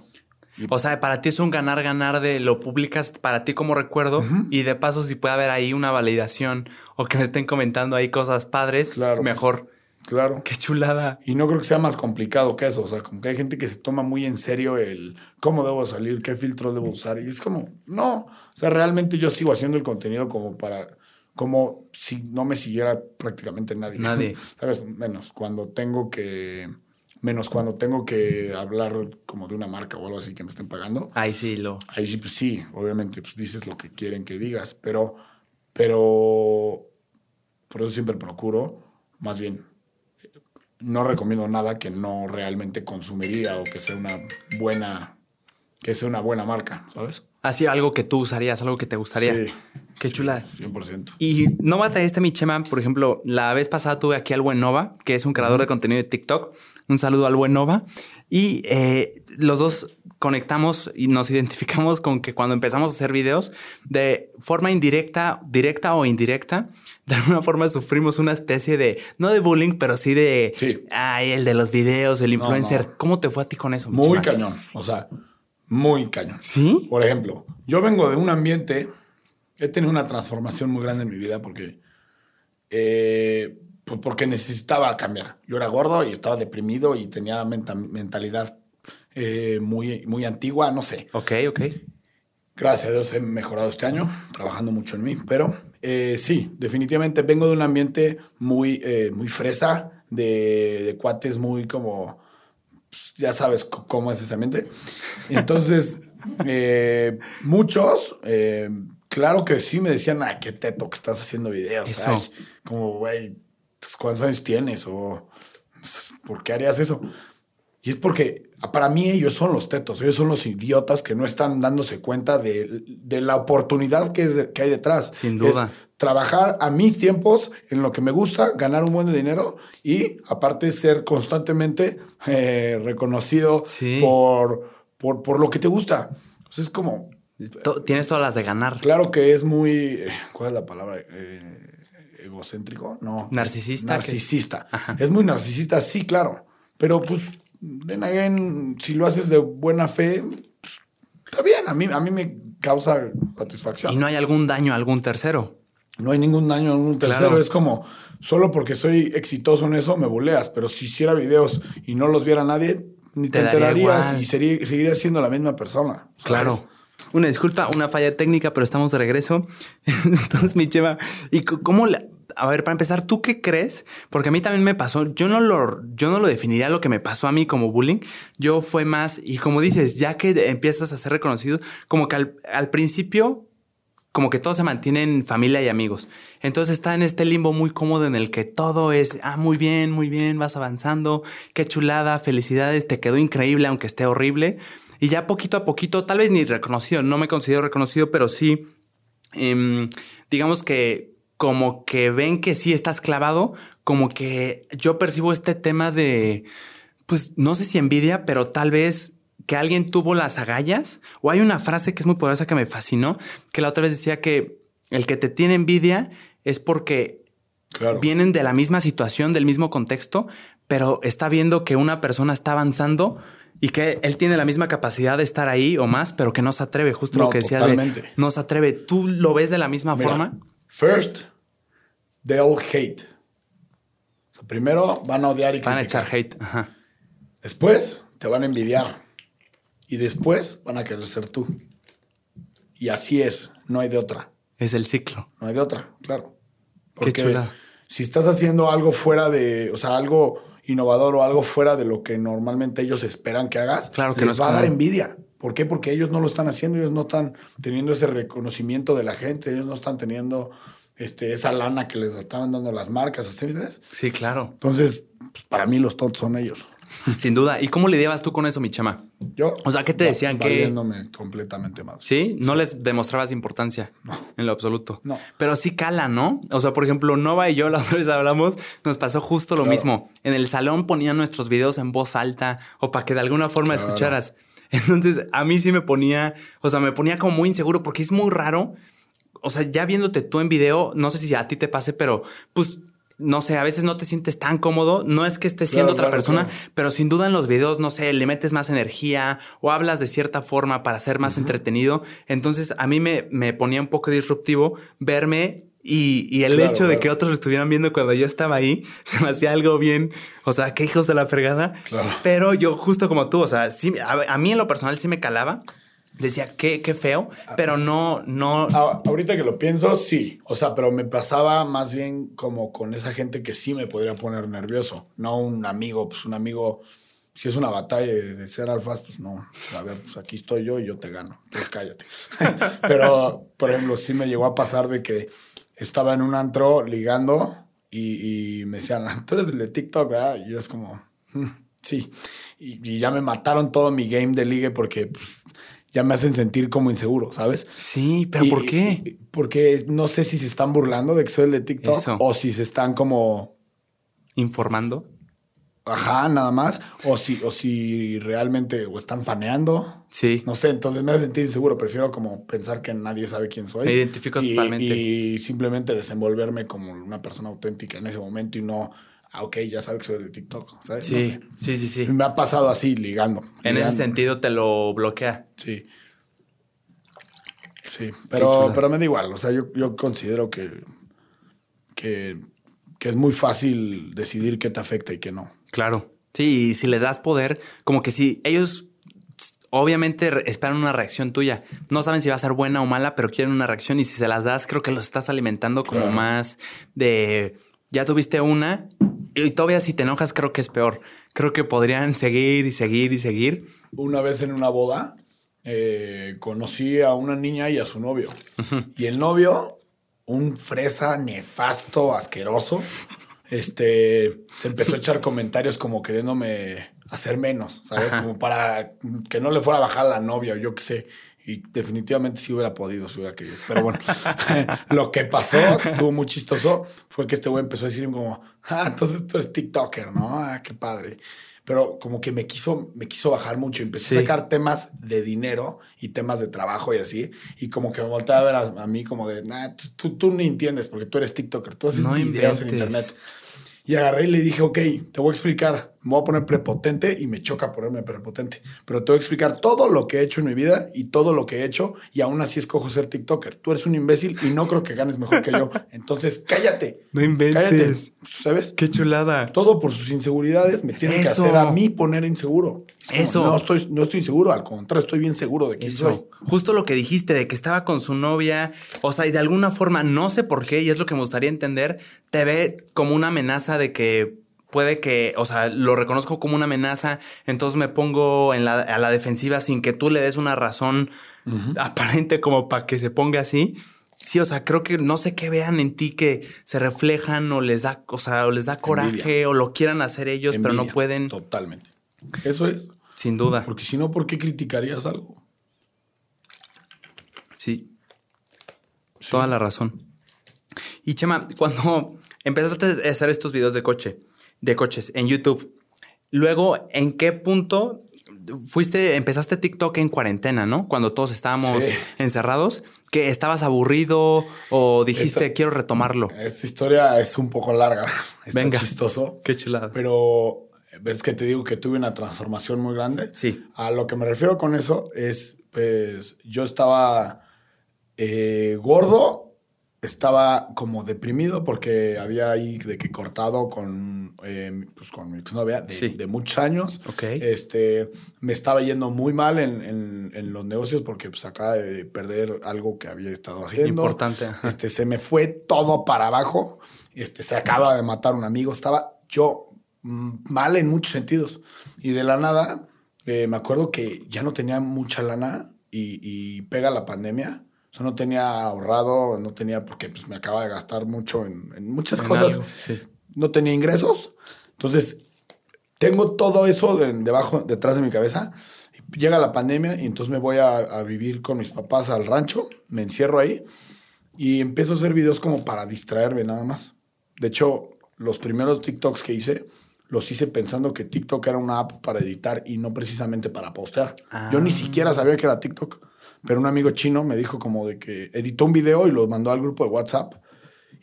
O sea, para ti es un ganar-ganar de lo publicas para ti como recuerdo y de paso si puede haber ahí una validación o que me estén comentando ahí cosas padres, Claro. mejor. Claro. Qué chulada. Y no creo que sea más complicado que eso. O sea, como que hay gente que se toma muy en serio el cómo debo salir, qué filtro debo usar. Y es como, no. O sea, realmente yo sigo haciendo el contenido como para, como si no me siguiera prácticamente nadie. Nadie. [LAUGHS] ¿Sabes? Menos cuando tengo que, menos cuando tengo que hablar como de una marca o algo así que me estén pagando. Ahí sí lo. Ahí sí, pues sí, obviamente, pues dices lo que quieren que digas, pero, pero, por eso siempre procuro, más bien, no recomiendo nada que no realmente consumiría o que sea una buena, que sea una buena marca, ¿sabes? Así algo que tú usarías, algo que te gustaría. Sí. Qué chulada. 100%. Y Nova traíste mi Chema, por ejemplo, la vez pasada tuve aquí al buen Nova, que es un creador de contenido de TikTok. Un saludo al buen Nova. Y eh, los dos conectamos y nos identificamos con que cuando empezamos a hacer videos, de forma indirecta, directa o indirecta, de alguna forma sufrimos una especie de, no de bullying, pero sí de, Sí. ay, el de los videos, el influencer. no. ¿Cómo te fue a ti con eso? Muy cañón, o sea, muy cañón. ¿Sí? Por ejemplo, yo vengo de un ambiente, he tenido una transformación muy grande en mi vida porque, eh, pues porque necesitaba cambiar. Yo era gordo y estaba deprimido y tenía menta- mentalidad eh, muy, muy antigua, no sé. Ok, ok. Gracias a Dios he mejorado este año, trabajando mucho en mí, pero eh, sí, definitivamente vengo de un ambiente muy, eh, muy fresa, de, de cuates muy como, pues, ya sabes cómo es ese ambiente. Entonces, [LAUGHS] eh, muchos, eh, claro que sí me decían, ah, qué teto que estás haciendo videos. Ay, como, güey, ¿cuántos años tienes? O, pues, ¿por qué harías eso? Y es porque para mí ellos son los tetos, ellos son los idiotas que no están dándose cuenta de, de la oportunidad que, que hay detrás. Sin duda. Es trabajar a mis tiempos en lo que me gusta, ganar un buen de dinero y aparte ser constantemente eh, reconocido Sí. por, por, por lo que te gusta. Entonces es como, Tienes todas las de ganar. claro que es muy, eh, ¿cuál es la palabra? Eh, egocéntrico, no. Narcisista, es- Narcisista. Es muy narcisista, sí, claro. Pero pues, then again, si lo haces de buena fe, pues, está bien. A mí, a mí me causa satisfacción. Y no hay algún daño a algún tercero. No hay ningún daño en un tercero. Claro. Es como, solo porque soy exitoso en eso, me buleas. Pero si hiciera videos y no los viera nadie, ni te, enterarías y sería, seguiría siendo la misma persona. ¿sabes? Claro. Una disculpa, una falla técnica, pero estamos de regreso. [LAUGHS] Entonces, mi Chema, ¿y cómo la- A ver, para empezar, ¿tú qué crees? Porque a mí también me pasó. Yo no lo, yo no lo definiría lo que me pasó a mí como bullying. Yo fue más, y como dices, ya que empiezas a ser reconocido, como que al, principio, como que todos se mantienen familia y amigos. Entonces está en este limbo muy cómodo en el que todo es, ah, muy bien, muy bien, vas avanzando, qué chulada, felicidades, te quedó increíble, aunque esté horrible. Y ya poquito a poquito, tal vez ni reconocido, no me considero reconocido, pero sí, em, digamos que como que ven que sí estás clavado, como que yo percibo este tema de, pues no sé si envidia, pero tal vez que alguien tuvo las agallas, o hay una frase que es muy poderosa que me fascinó, que la otra vez decía que el que te tiene envidia es porque Claro. vienen de la misma situación, del mismo contexto, pero está viendo que una persona está avanzando y que él tiene la misma capacidad de estar ahí o más, pero que no se atreve, justo No, lo que decía totalmente. de no se atreve. ¿Tú lo ves de la misma Mira, forma? First, they'll hate. O sea, primero van a odiar y Van a echar hate. Ajá. Después te van a envidiar. Y después van a querer ser tú. Y así es, no hay de otra. Es el ciclo. No hay de otra, claro. Qué Porque chula. si estás haciendo algo fuera de, o sea, algo innovador o algo fuera de lo que normalmente ellos esperan que hagas, Claro que les no va a dar envidia. ¿Por qué? Porque ellos no lo están haciendo, ellos no están teniendo ese reconocimiento de la gente, ellos no están teniendo este, esa lana que les estaban dando las marcas, ¿así me entiendes? Sí, claro. Entonces, pues, para mí los tontos son ellos. [LAUGHS] Sin duda. ¿Y cómo lidiabas tú con eso, mi chama? Yo. O sea, ¿qué te decían? que completamente más. ¿Sí? No les demostrabas importancia. No. En lo absoluto. No. Pero sí cala, ¿no? O sea, por ejemplo, Nova y yo la otra vez hablamos, nos pasó justo lo Claro. mismo. En el salón ponían nuestros videos en voz alta o para que de alguna forma Claro. escucharas. [LAUGHS] Entonces, a mí sí me ponía, o sea, me ponía como muy inseguro porque es muy raro. O sea, ya viéndote tú en video, no sé si a ti te pase, pero pues no sé, a veces no te sientes tan cómodo. No es que estés siendo otra claro, persona, claro. pero sin duda en los videos, no sé, le metes más energía o hablas de cierta forma para ser más entretenido. Entonces a mí me, me ponía un poco disruptivo verme y, y el hecho de que otros lo estuvieran viendo cuando yo estaba ahí, [LAUGHS] se me hacía algo bien, o sea, qué hijos de la fregada. Claro. Pero yo justo como tú, o sea, sí, a, a mí en lo personal sí me calaba. Decía, qué, qué feo, pero no, no, Ah, ahorita que lo pienso, sí. O sea, pero me pasaba más bien como con esa gente que sí me podría poner nervioso. No un amigo, pues un amigo, si es una batalla de ser alfas, pues no. A ver, pues aquí estoy yo y yo te gano. Entonces cállate. [LAUGHS] pero, por ejemplo, sí me llegó a pasar de que estaba en un antro ligando y, y me decían, tú eres el de TikTok, ¿verdad? Y yo es como, "Mm, sí. Y, y ya me mataron todo mi game de ligue porque pues, ya me hacen sentir como inseguro, ¿sabes? sí, pero Y- ¿por qué? Porque no sé si se están burlando de que soy el de TikTok Eso. o si se están como, Informando. ajá, nada más, o si, o si realmente o están faneando. Sí. No sé, entonces me hace sentir inseguro. Prefiero como pensar que nadie sabe quién soy. Me identifico y, totalmente. Y simplemente desenvolverme como una persona auténtica en ese momento y no, ah, ok, ya sabe que soy de TikTok, ¿sabes? No Sí, sé. sí, sí, sí. Me ha pasado así, ligando. En ese sentido te lo bloquea. Sí. Sí, pero, pero me da igual. O sea, yo, yo considero que, que, que es muy fácil decidir qué te afecta y qué no. Claro. Sí, y si le das poder, como que si ellos obviamente esperan una reacción tuya. No saben si va a ser buena o mala, pero quieren una reacción y si se las das, creo que los estás alimentando como Claro. más de ya tuviste una y todavía si te enojas creo que es peor. Creo que podrían seguir y seguir y seguir. Una vez en una boda eh, conocí a una niña y a su novio. Y el novio, un fresa nefasto, asqueroso, este, se empezó a echar comentarios como queriéndome hacer menos, ¿sabes? Ajá. Como para que no le fuera a bajar la novia o yo qué sé. Y definitivamente sí hubiera podido, si hubiera querido. Pero bueno, [LAUGHS] lo que pasó, que estuvo muy chistoso, fue que este güey empezó a decir como, ah, entonces tú eres TikToker, ¿no? Ah, qué padre. Pero como que me quiso, me quiso bajar mucho. Empecé Sí. a sacar temas de dinero y temas de trabajo y así. Y como que me volteaba a ver a, a mí como de, nah, tú, tú, tú ni entiendes porque tú eres TikToker. Tú haces No videos en inventes. internet. Y agarré y le dije, ok, te voy a explicar. Me voy a poner prepotente y me choca ponerme prepotente. Pero te voy a explicar todo lo que he hecho en mi vida y todo lo que he hecho. Y aún así escojo ser TikToker. Tú eres un imbécil y no creo que ganes mejor que yo. [LAUGHS] Entonces, cállate. No inventes. Cállate. ¿Sabes? Qué chulada. Todo por sus inseguridades me tienen que hacer a mí poner inseguro. Es como, Eso. No estoy, no estoy inseguro, al contrario, estoy bien seguro de quién soy. Eso. Justo lo que dijiste de que estaba con su novia, o sea, y de alguna forma, no sé por qué, y es lo que me gustaría entender, te ve como una amenaza de que puede que, o sea, lo reconozco como una amenaza, entonces me pongo en la, a la defensiva sin que tú le des una razón aparente como para que se ponga así. Sí, o sea, creo que no sé qué vean en ti que se reflejan o les da, o sea, o les da coraje Envidia. o lo quieran hacer ellos, pero no pueden. Totalmente. Eso es. Sin duda. Porque si no, ¿por qué criticarías algo? Sí. Toda la razón. Y Chema, cuando [LAUGHS] empezaste a hacer estos videos de coche, de coches en YouTube, luego, ¿en qué punto fuiste, empezaste TikTok en cuarentena, ¿no? Cuando todos estábamos Sí. encerrados, que estabas aburrido o dijiste Esta- quiero retomarlo. Esta historia es un poco larga. Está Venga. chistoso. [LAUGHS] Qué chulada. Pero ves que te digo que tuve una transformación muy grande. Sí. A lo que me refiero con eso es, pues, yo estaba eh, gordo, estaba como deprimido porque había ahí de que cortado con, eh, pues, con mi exnovia de, Sí. de muchos años. Ok. Este, me estaba yendo muy mal en, en- en los negocios porque pues acaba de perder algo que había estado haciendo. Importante, ajá. Este, se me fue todo para abajo. Este, se acaba de matar un amigo. Estaba yo mm, mal en muchos sentidos. Y de la nada, eh, me acuerdo que ya no tenía mucha lana y, y pega la pandemia. O sea, no tenía ahorrado, no tenía, porque pues, me acaba de gastar mucho en, en muchas En cosas. algo, sí. No tenía ingresos. Entonces, tengo todo eso de- debajo, detrás de mi cabeza. Llega la pandemia y entonces me voy a, a vivir con mis papás al rancho, me encierro ahí y empiezo a hacer videos como para distraerme nada más. De hecho, los primeros TikToks que hice, los hice pensando que TikTok era una app para editar y no precisamente para postear. Yo ni siquiera sabía que era TikTok, pero un amigo chino me dijo como de que editó un video y lo mandó al grupo de WhatsApp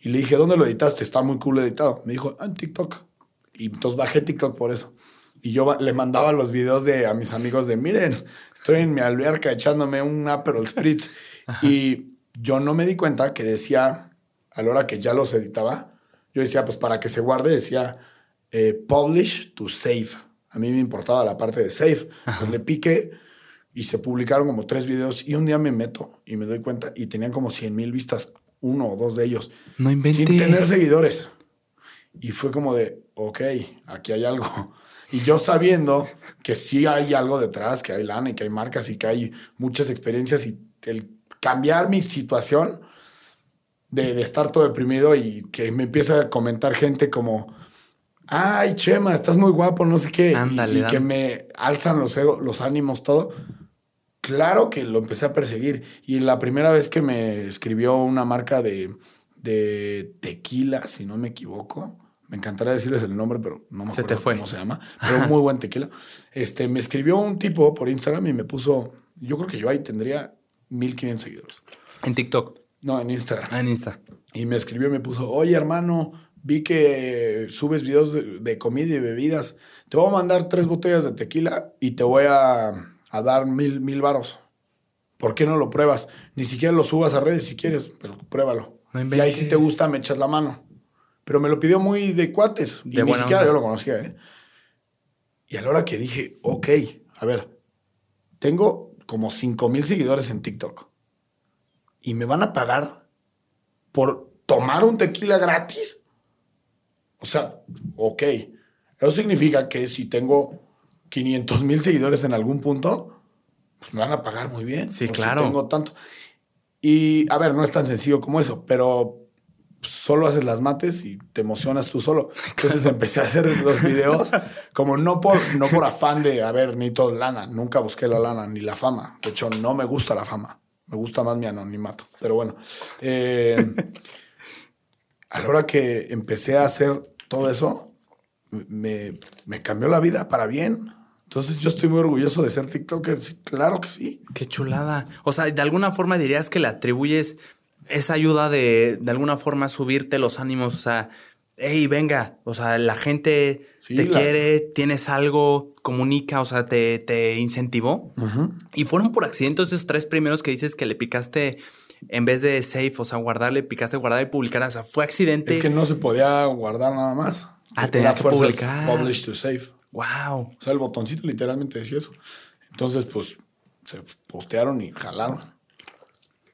y le dije, ¿dónde lo editaste? Está muy cool editado. Me dijo, ah, en TikTok. Y entonces bajé TikTok por eso. Y yo le mandaba los videos de, a mis amigos de, miren, estoy en mi alberca echándome un Aperol Spritz. [LAUGHS] y yo no me di cuenta que decía, a la hora que ya los editaba, yo decía, pues para que se guarde, decía, eh, publish to save. A mí me importaba la parte de save. Pues le piqué y se publicaron como tres videos y un día me meto y me doy cuenta y tenían como 100 mil vistas, uno o dos de ellos. No inventes. Sin tener seguidores. Y fue como de, ok, aquí hay algo. [LAUGHS] Y yo sabiendo que sí hay algo detrás, que hay lana y que hay marcas y que hay muchas experiencias y el cambiar mi situación de, de estar todo deprimido y que me empieza a comentar gente como, ay, Chema, estás muy guapo, no sé qué. Y- Ándale, y, dam- que me alzan los, ego- los ánimos, todo. Claro que lo empecé a perseguir. Y la primera vez que me escribió una marca de, de tequila, si no me equivoco, me encantaría decirles el nombre, pero no me Se acuerdo te fue. cómo se llama. Pero muy buen tequila. Este, me escribió un tipo por Instagram y me puso, yo creo que yo ahí tendría 1500 seguidores. En TikTok. No, en Instagram. Ah, en Insta. Y me escribió y me puso, oye hermano, vi que subes videos de, de comida y bebidas. Te voy a mandar tres botellas de tequila y te voy a, a dar mil, mil varos. ¿Por qué no lo pruebas? Ni siquiera lo subas a redes si quieres, pero pruébalo. No y ahí si te gusta me echas la mano. Pero me lo pidió muy de cuates. Y De ni buena siquiera onda. yo lo conocía, ¿eh? Y a la hora que dije, ok, a ver, tengo como 5 mil seguidores en TikTok. Y me van a pagar por tomar un tequila gratis. O sea, ok. Eso significa que si tengo 500 mil seguidores en algún punto, pues me van a pagar muy bien. Sí, Por si claro. tengo tanto. Y a ver, no es tan sencillo como eso, pero solo haces las mates y te emocionas tú solo. Entonces empecé a hacer los videos [LAUGHS] como no por, no por afán de, a ver, ni todo lana. Nunca busqué la lana ni la fama. De hecho, no me gusta la fama. Me gusta más mi anonimato. Pero bueno, eh, a la hora que empecé a hacer todo eso, me, me cambió la vida para bien. Entonces yo estoy muy orgulloso de ser TikToker. Sí, claro que sí. Qué chulada. O sea, de alguna forma dirías que le atribuyes esa ayuda de, de alguna forma, subirte los ánimos. O sea, hey, venga. O sea, la gente Sí, te la- quiere, tienes algo, comunica, o sea, te, te incentivó. Y fueron por accidente esos tres primeros que dices que le picaste en vez de safe, o sea, guardarle, picaste guardar y publicar. O sea, fue accidente. Es que no se podía guardar nada más. Ah, tenía que publicar. Publish to save. Wow. O sea, el botoncito literalmente decía eso. Entonces, pues, se postearon y jalaron.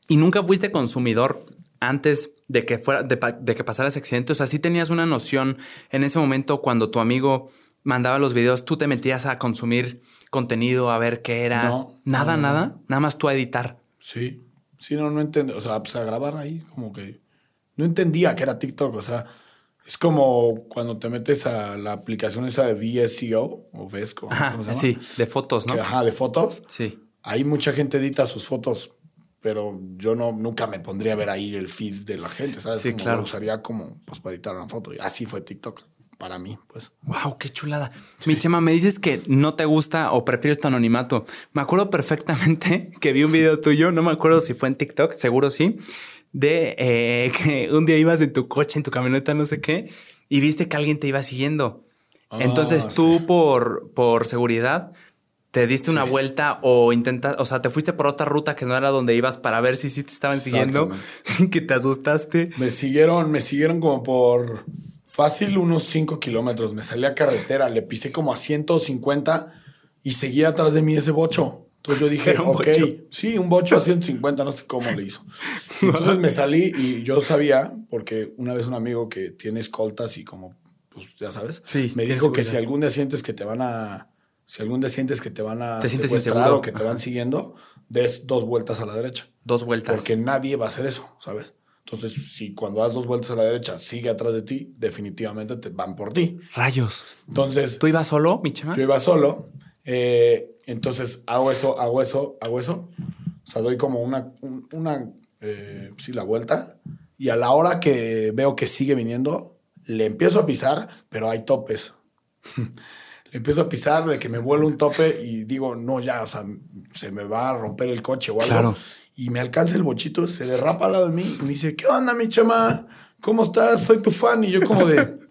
¿Y nunca fuiste consumidor antes de que fuera, de, que pasara ese accidente? O sea, sí tenías una noción en ese momento cuando tu amigo mandaba los videos, tú te metías a consumir contenido, a ver qué era. No, nada, no, no, nada. Nada más tú a editar. Sí. Sí, no, no entendía. O sea, pues a grabar ahí, como que. No entendía que era TikTok. O sea, es como cuando te metes a la aplicación esa de VSCO o VESCO. Ajá, sí, de fotos, ¿no? Que, ajá, de fotos. Sí. Ahí mucha gente edita sus fotos, pero yo no nunca me pondría a ver ahí el feed de la gente, ¿sabes? Sí, Como claro. Lo usaría como pues para editar una foto. Y así fue TikTok para mí, pues. Wow, qué chulada. Mi chema, me dices que no te gusta o prefieres tu anonimato. Me acuerdo perfectamente [LAUGHS] que vi un video tuyo, no me acuerdo si fue en TikTok, seguro sí, de eh, [LAUGHS] que un día ibas en tu coche, en tu camioneta, no sé qué, y viste que alguien te iba siguiendo. Ah, Entonces tú sí. por, por seguridad te diste una vuelta o intentas, o sea, te fuiste por otra ruta que no era donde ibas para ver si sí te estaban siguiendo, [LAUGHS] que te asustaste. Me siguieron, me siguieron como por fácil unos 5 kilómetros. Me salí a carretera, le pisé como a 150 y seguía atrás de mí ese bocho. Entonces yo dije, un ok, bocho. sí, un bocho a 150, no sé cómo le hizo. [LAUGHS] Entonces me salí y yo sabía, porque una vez un amigo que tiene escoltas y como, pues ya sabes, Sí, me dijo que si algún día sientes que te van a, si algún día sientes que te van a Te secuestrar o que te van siguiendo, des dos vueltas a la derecha. Dos vueltas. Porque nadie va a hacer eso, ¿sabes? Entonces, si cuando das dos vueltas a la derecha sigue atrás de ti, definitivamente te van por ti. Rayos. Entonces, ¿Tú ibas solo, mi chema? yo iba solo. Eh, entonces, hago eso, hago eso, hago eso. O sea, doy como una, un- una eh, sí, la vuelta. Y a la hora que veo que sigue viniendo, le empiezo a pisar, pero hay topes. [LAUGHS] le empiezo a pisar de que me vuelo un tope y digo, no, ya, o sea, se me va a romper el coche o algo. Claro. Y me alcanza el bochito, se derrapa al lado de mí y me dice, ¿qué onda, mi chama? ¿Cómo estás? Soy tu fan. Y yo como de...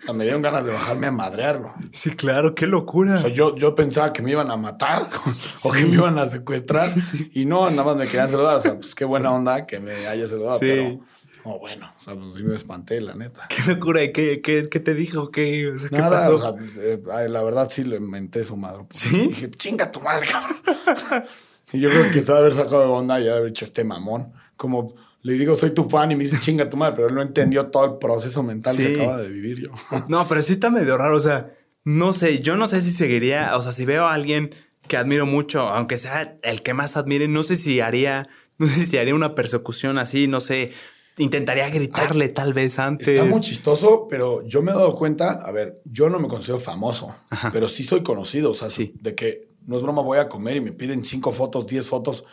o sea, me dieron ganas de bajarme a madrearlo. Sí, claro, qué locura. O sea, yo, yo pensaba que me iban a matar [LAUGHS] o que me iban a secuestrar y no, nada más me querían saludar. O sea, pues qué buena onda que me haya saludado, Sí. pero no, bueno, o sea, pues sí me espanté, la neta. Qué locura. ¿Y ¿Qué, qué, qué te dijo? ¿Qué, o sea, ¿qué Nada, pasó? o sea, eh, la verdad sí le menté su madre. ¿Sí? Dije, chinga tu madre, cabrón. [LAUGHS] y yo creo que se va a haber sacado de onda y haber hecho este mamón. Como le digo, soy tu fan y me dice chinga tu madre, pero él no entendió todo el proceso mental Sí. que acaba de vivir yo. [LAUGHS] No, pero sí está medio raro. O sea, no sé, yo no sé si seguiría. O sea, si veo a alguien que admiro mucho, aunque sea el que más admire, no sé si haría, [LAUGHS] no sé si haría una persecución así, no sé. Intentaría gritarle tal vez antes. Está muy chistoso, pero yo me he dado cuenta, a ver, yo no me considero famoso, pero sí soy conocido, o sea, Sí. de que no es broma, voy a comer y me piden cinco fotos, diez fotos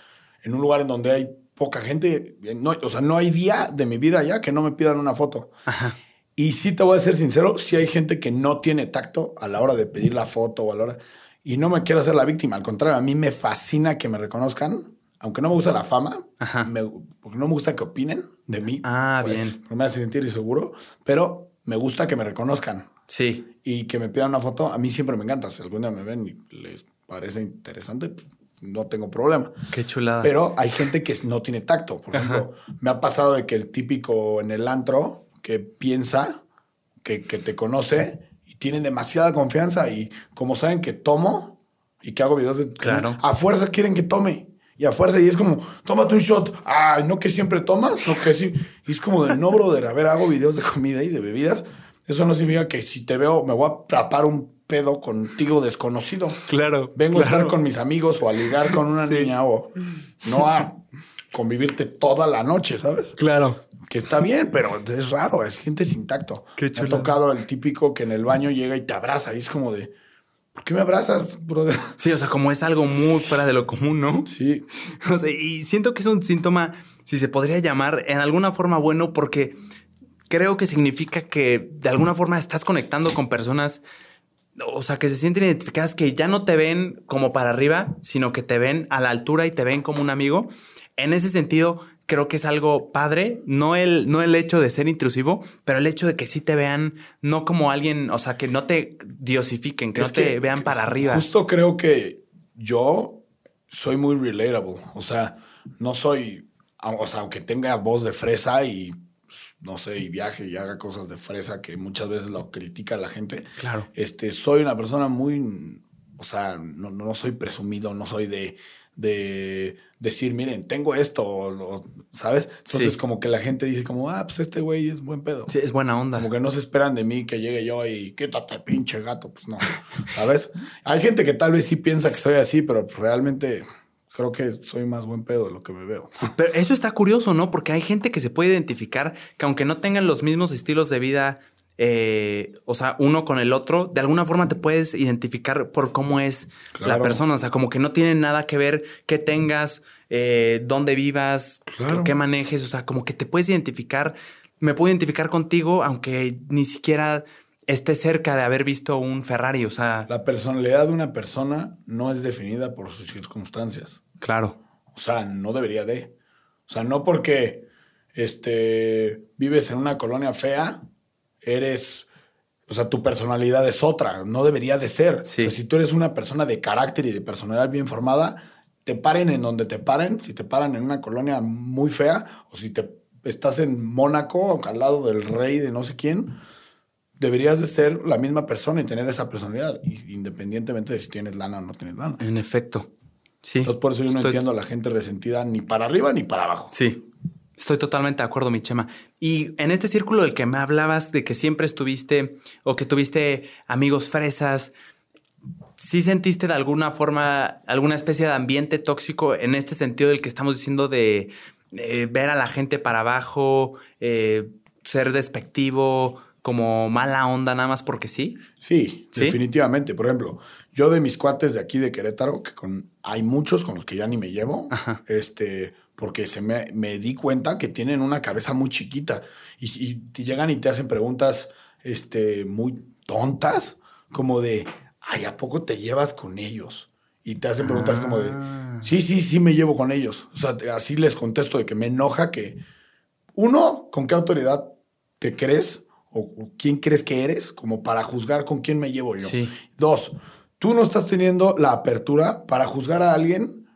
en un lugar en donde hay poca gente. No, o sea, no hay día de mi vida ya que no me pidan una foto. Y sí te voy a ser sincero, sí hay gente que no tiene tacto a la hora de pedir la foto o a la hora... Y no me quiero hacer la víctima, al contrario, a mí me fascina que me reconozcan, aunque no me gusta la fama, Ajá. me- porque no me gusta que opinen de mí. Ah, Porque- bien. porque me hace sentir inseguro, pero me gusta que me reconozcan Sí. y que me pidan una foto. A mí siempre me encanta. Si algún día me ven y les parece interesante, pues, no tengo problema. Qué chulada. Pero hay gente que no tiene tacto. Por ejemplo, me ha pasado de que el típico en el antro que piensa que, que te conoce y tienen demasiada confianza y como saben que tomo y que hago videos de... Claro. A fuerza quieren que tome. Y a fuerza, y es como, tómate un shot. Ay, no que siempre tomas, no que sí. Y es como de, no, brother, a ver, hago videos de comida y de bebidas. Eso no significa que si te veo, me voy a tapar un pedo contigo desconocido. Claro. Vengo a estar con mis amigos o a ligar con una [LAUGHS] Sí. niña o no a convivirte toda la noche, ¿sabes? Claro. Que está bien, pero es raro, es gente sin tacto. Qué Me ha tocado el típico que en el baño llega y te abraza y es como de, ¿por qué me abrazas, brother? Sí, o sea, como es algo muy fuera de lo común, ¿no? Sí, [LAUGHS] O sea, y siento que es un síntoma, si se podría llamar, en alguna forma bueno, porque creo que significa que de alguna forma estás conectando con personas, o sea, que se sienten identificadas, que ya no te ven como para arriba, sino que te ven a la altura y te ven como un amigo. En ese sentido, creo que es algo padre, no el, no el hecho de ser intrusivo, pero el hecho de que sí te vean, no como alguien, o sea, que no te diosifiquen, que Es no te vean para arriba. Justo creo que yo soy muy relatable. O sea, no soy, o sea, aunque tenga voz de fresa y no sé, y viaje y haga cosas de fresa que muchas veces lo critica la gente. Claro. Este, soy una persona muy, o sea, no, no soy presumido, no soy de, de decir, miren, tengo esto, o- ¿sabes? Entonces Sí. como que la gente dice como, ah, pues este güey es buen pedo. Sí, es buena onda. Como que no se esperan de mí que llegue yo y quítate, pinche gato. Pues no, [LAUGHS] ¿sabes? Hay gente que tal vez sí piensa que soy así, pero realmente creo que soy más buen pedo de lo que me veo. [LAUGHS] Pero eso está curioso, ¿no? Porque hay gente que se puede identificar que aunque no tengan los mismos estilos de vida, eh, o sea, uno con el otro, de alguna forma te puedes identificar por cómo es la persona. O sea, como que no tiene nada que ver qué tengas, eh, dónde vivas, Claro. qué manejes. O sea, como que te puedes identificar. Me puedo identificar contigo, aunque ni siquiera esté cerca de haber visto un Ferrari. O sea, La personalidad de una persona no es definida por sus circunstancias. Claro. O sea, no debería de. O sea, no porque este, vives en una colonia fea, eres. O sea, tu personalidad es otra. No debería de ser. Sí. O sea, si tú eres una persona de carácter y de personalidad bien formada, te paren en donde te paren. Si te paran en una colonia muy fea, o si te estás en Mónaco, al lado del rey de no sé quién, deberías de ser la misma persona y tener esa personalidad, independientemente de si tienes lana o no tienes lana. En efecto. Sí. Entonces, por eso yo no Estoy- entiendo a la gente resentida ni para arriba ni para abajo. Sí, estoy totalmente de acuerdo, mi Chema. Y en este círculo del que me hablabas de que siempre estuviste o que tuviste amigos fresas, ¿sí sentiste de alguna forma alguna especie de ambiente tóxico en este sentido del que estamos diciendo de, eh, ver a la gente para abajo, eh, ser despectivo, como mala onda nada más porque sí. Sí, definitivamente. Por ejemplo, yo de mis cuates de aquí de Querétaro, que con, hay muchos con los que ya ni me llevo, este, porque se me, me, di cuenta que tienen una cabeza muy chiquita y, y, te llegan y te hacen preguntas este, muy tontas, como de, ay, ¿a poco te llevas con ellos? Y te hacen preguntas como de, ah. sí, sí, sí me llevo con ellos. O sea, así les contesto de que me enoja que, uno, ¿con qué autoridad te crees? O quién crees que eres como para juzgar con quién me llevo yo. Dos, tú no estás teniendo la apertura para juzgar a alguien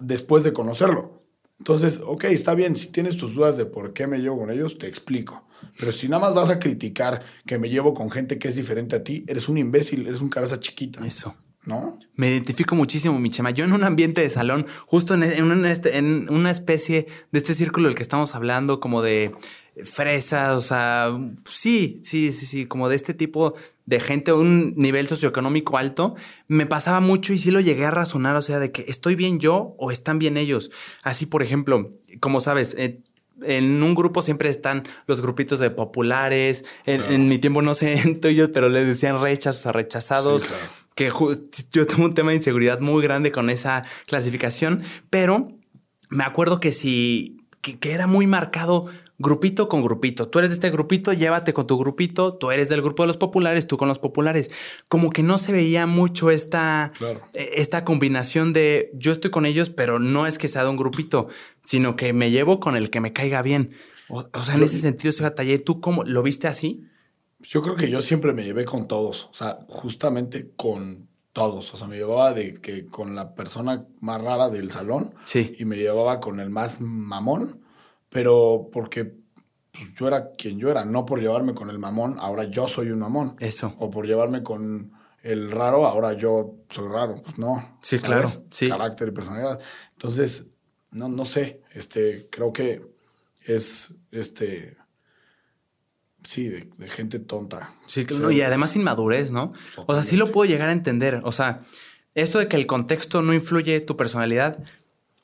después de conocerlo. Entonces, ok, está bien, si tienes tus dudas de por qué me llevo con ellos, te explico. Pero si nada más vas a criticar que me llevo con gente que es diferente a ti, eres un imbécil, eres un cabeza chiquita. Eso. ¿No? Me identifico muchísimo, mi chema. Yo en un ambiente de salón, justo en, en, este, en una especie de este círculo del que estamos hablando, como de fresas, o sea, sí, sí, sí, sí, como de este tipo de gente, un nivel socioeconómico alto, me pasaba mucho y sí lo llegué a razonar, o sea, de que estoy bien yo o están bien ellos. Así, por ejemplo, como sabes, eh, en un grupo siempre están los grupitos de populares. En, mi tiempo no sé [LAUGHS] en tuyo, pero les decían rechazos o rechazados. Que yo tengo un tema de inseguridad muy grande con esa clasificación, pero me acuerdo que si que era muy marcado grupito con grupito. Tú eres de este grupito, llévate con tu grupito, tú eres del grupo de los populares, tú con los populares. Como que no se veía mucho esta, e, esta combinación de yo estoy con ellos, pero no es que sea de un grupito, sino que me llevo con el que me caiga bien. O, sea, en ese sentido se batallé. ¿Tú cómo lo viste así? Yo creo que yo siempre me llevé con todos, o sea, justamente con todos. O sea, me llevaba de que con la persona más rara del salón. Sí. Y me llevaba con el más mamón pero porque pues, yo era quien yo era, no por llevarme con el mamón, ahora yo soy un mamón. Eso. O por llevarme con el raro, ahora yo soy raro. Pues no. Sí, claro. Sí. Carácter y personalidad. Entonces, no, no sé. Este, creo que es este. Sí, de, gente tonta. Sí, claro. y además inmadurez, ¿no? O sea, sí lo puedo llegar a entender. O sea, esto de que el contexto no influye tu personalidad,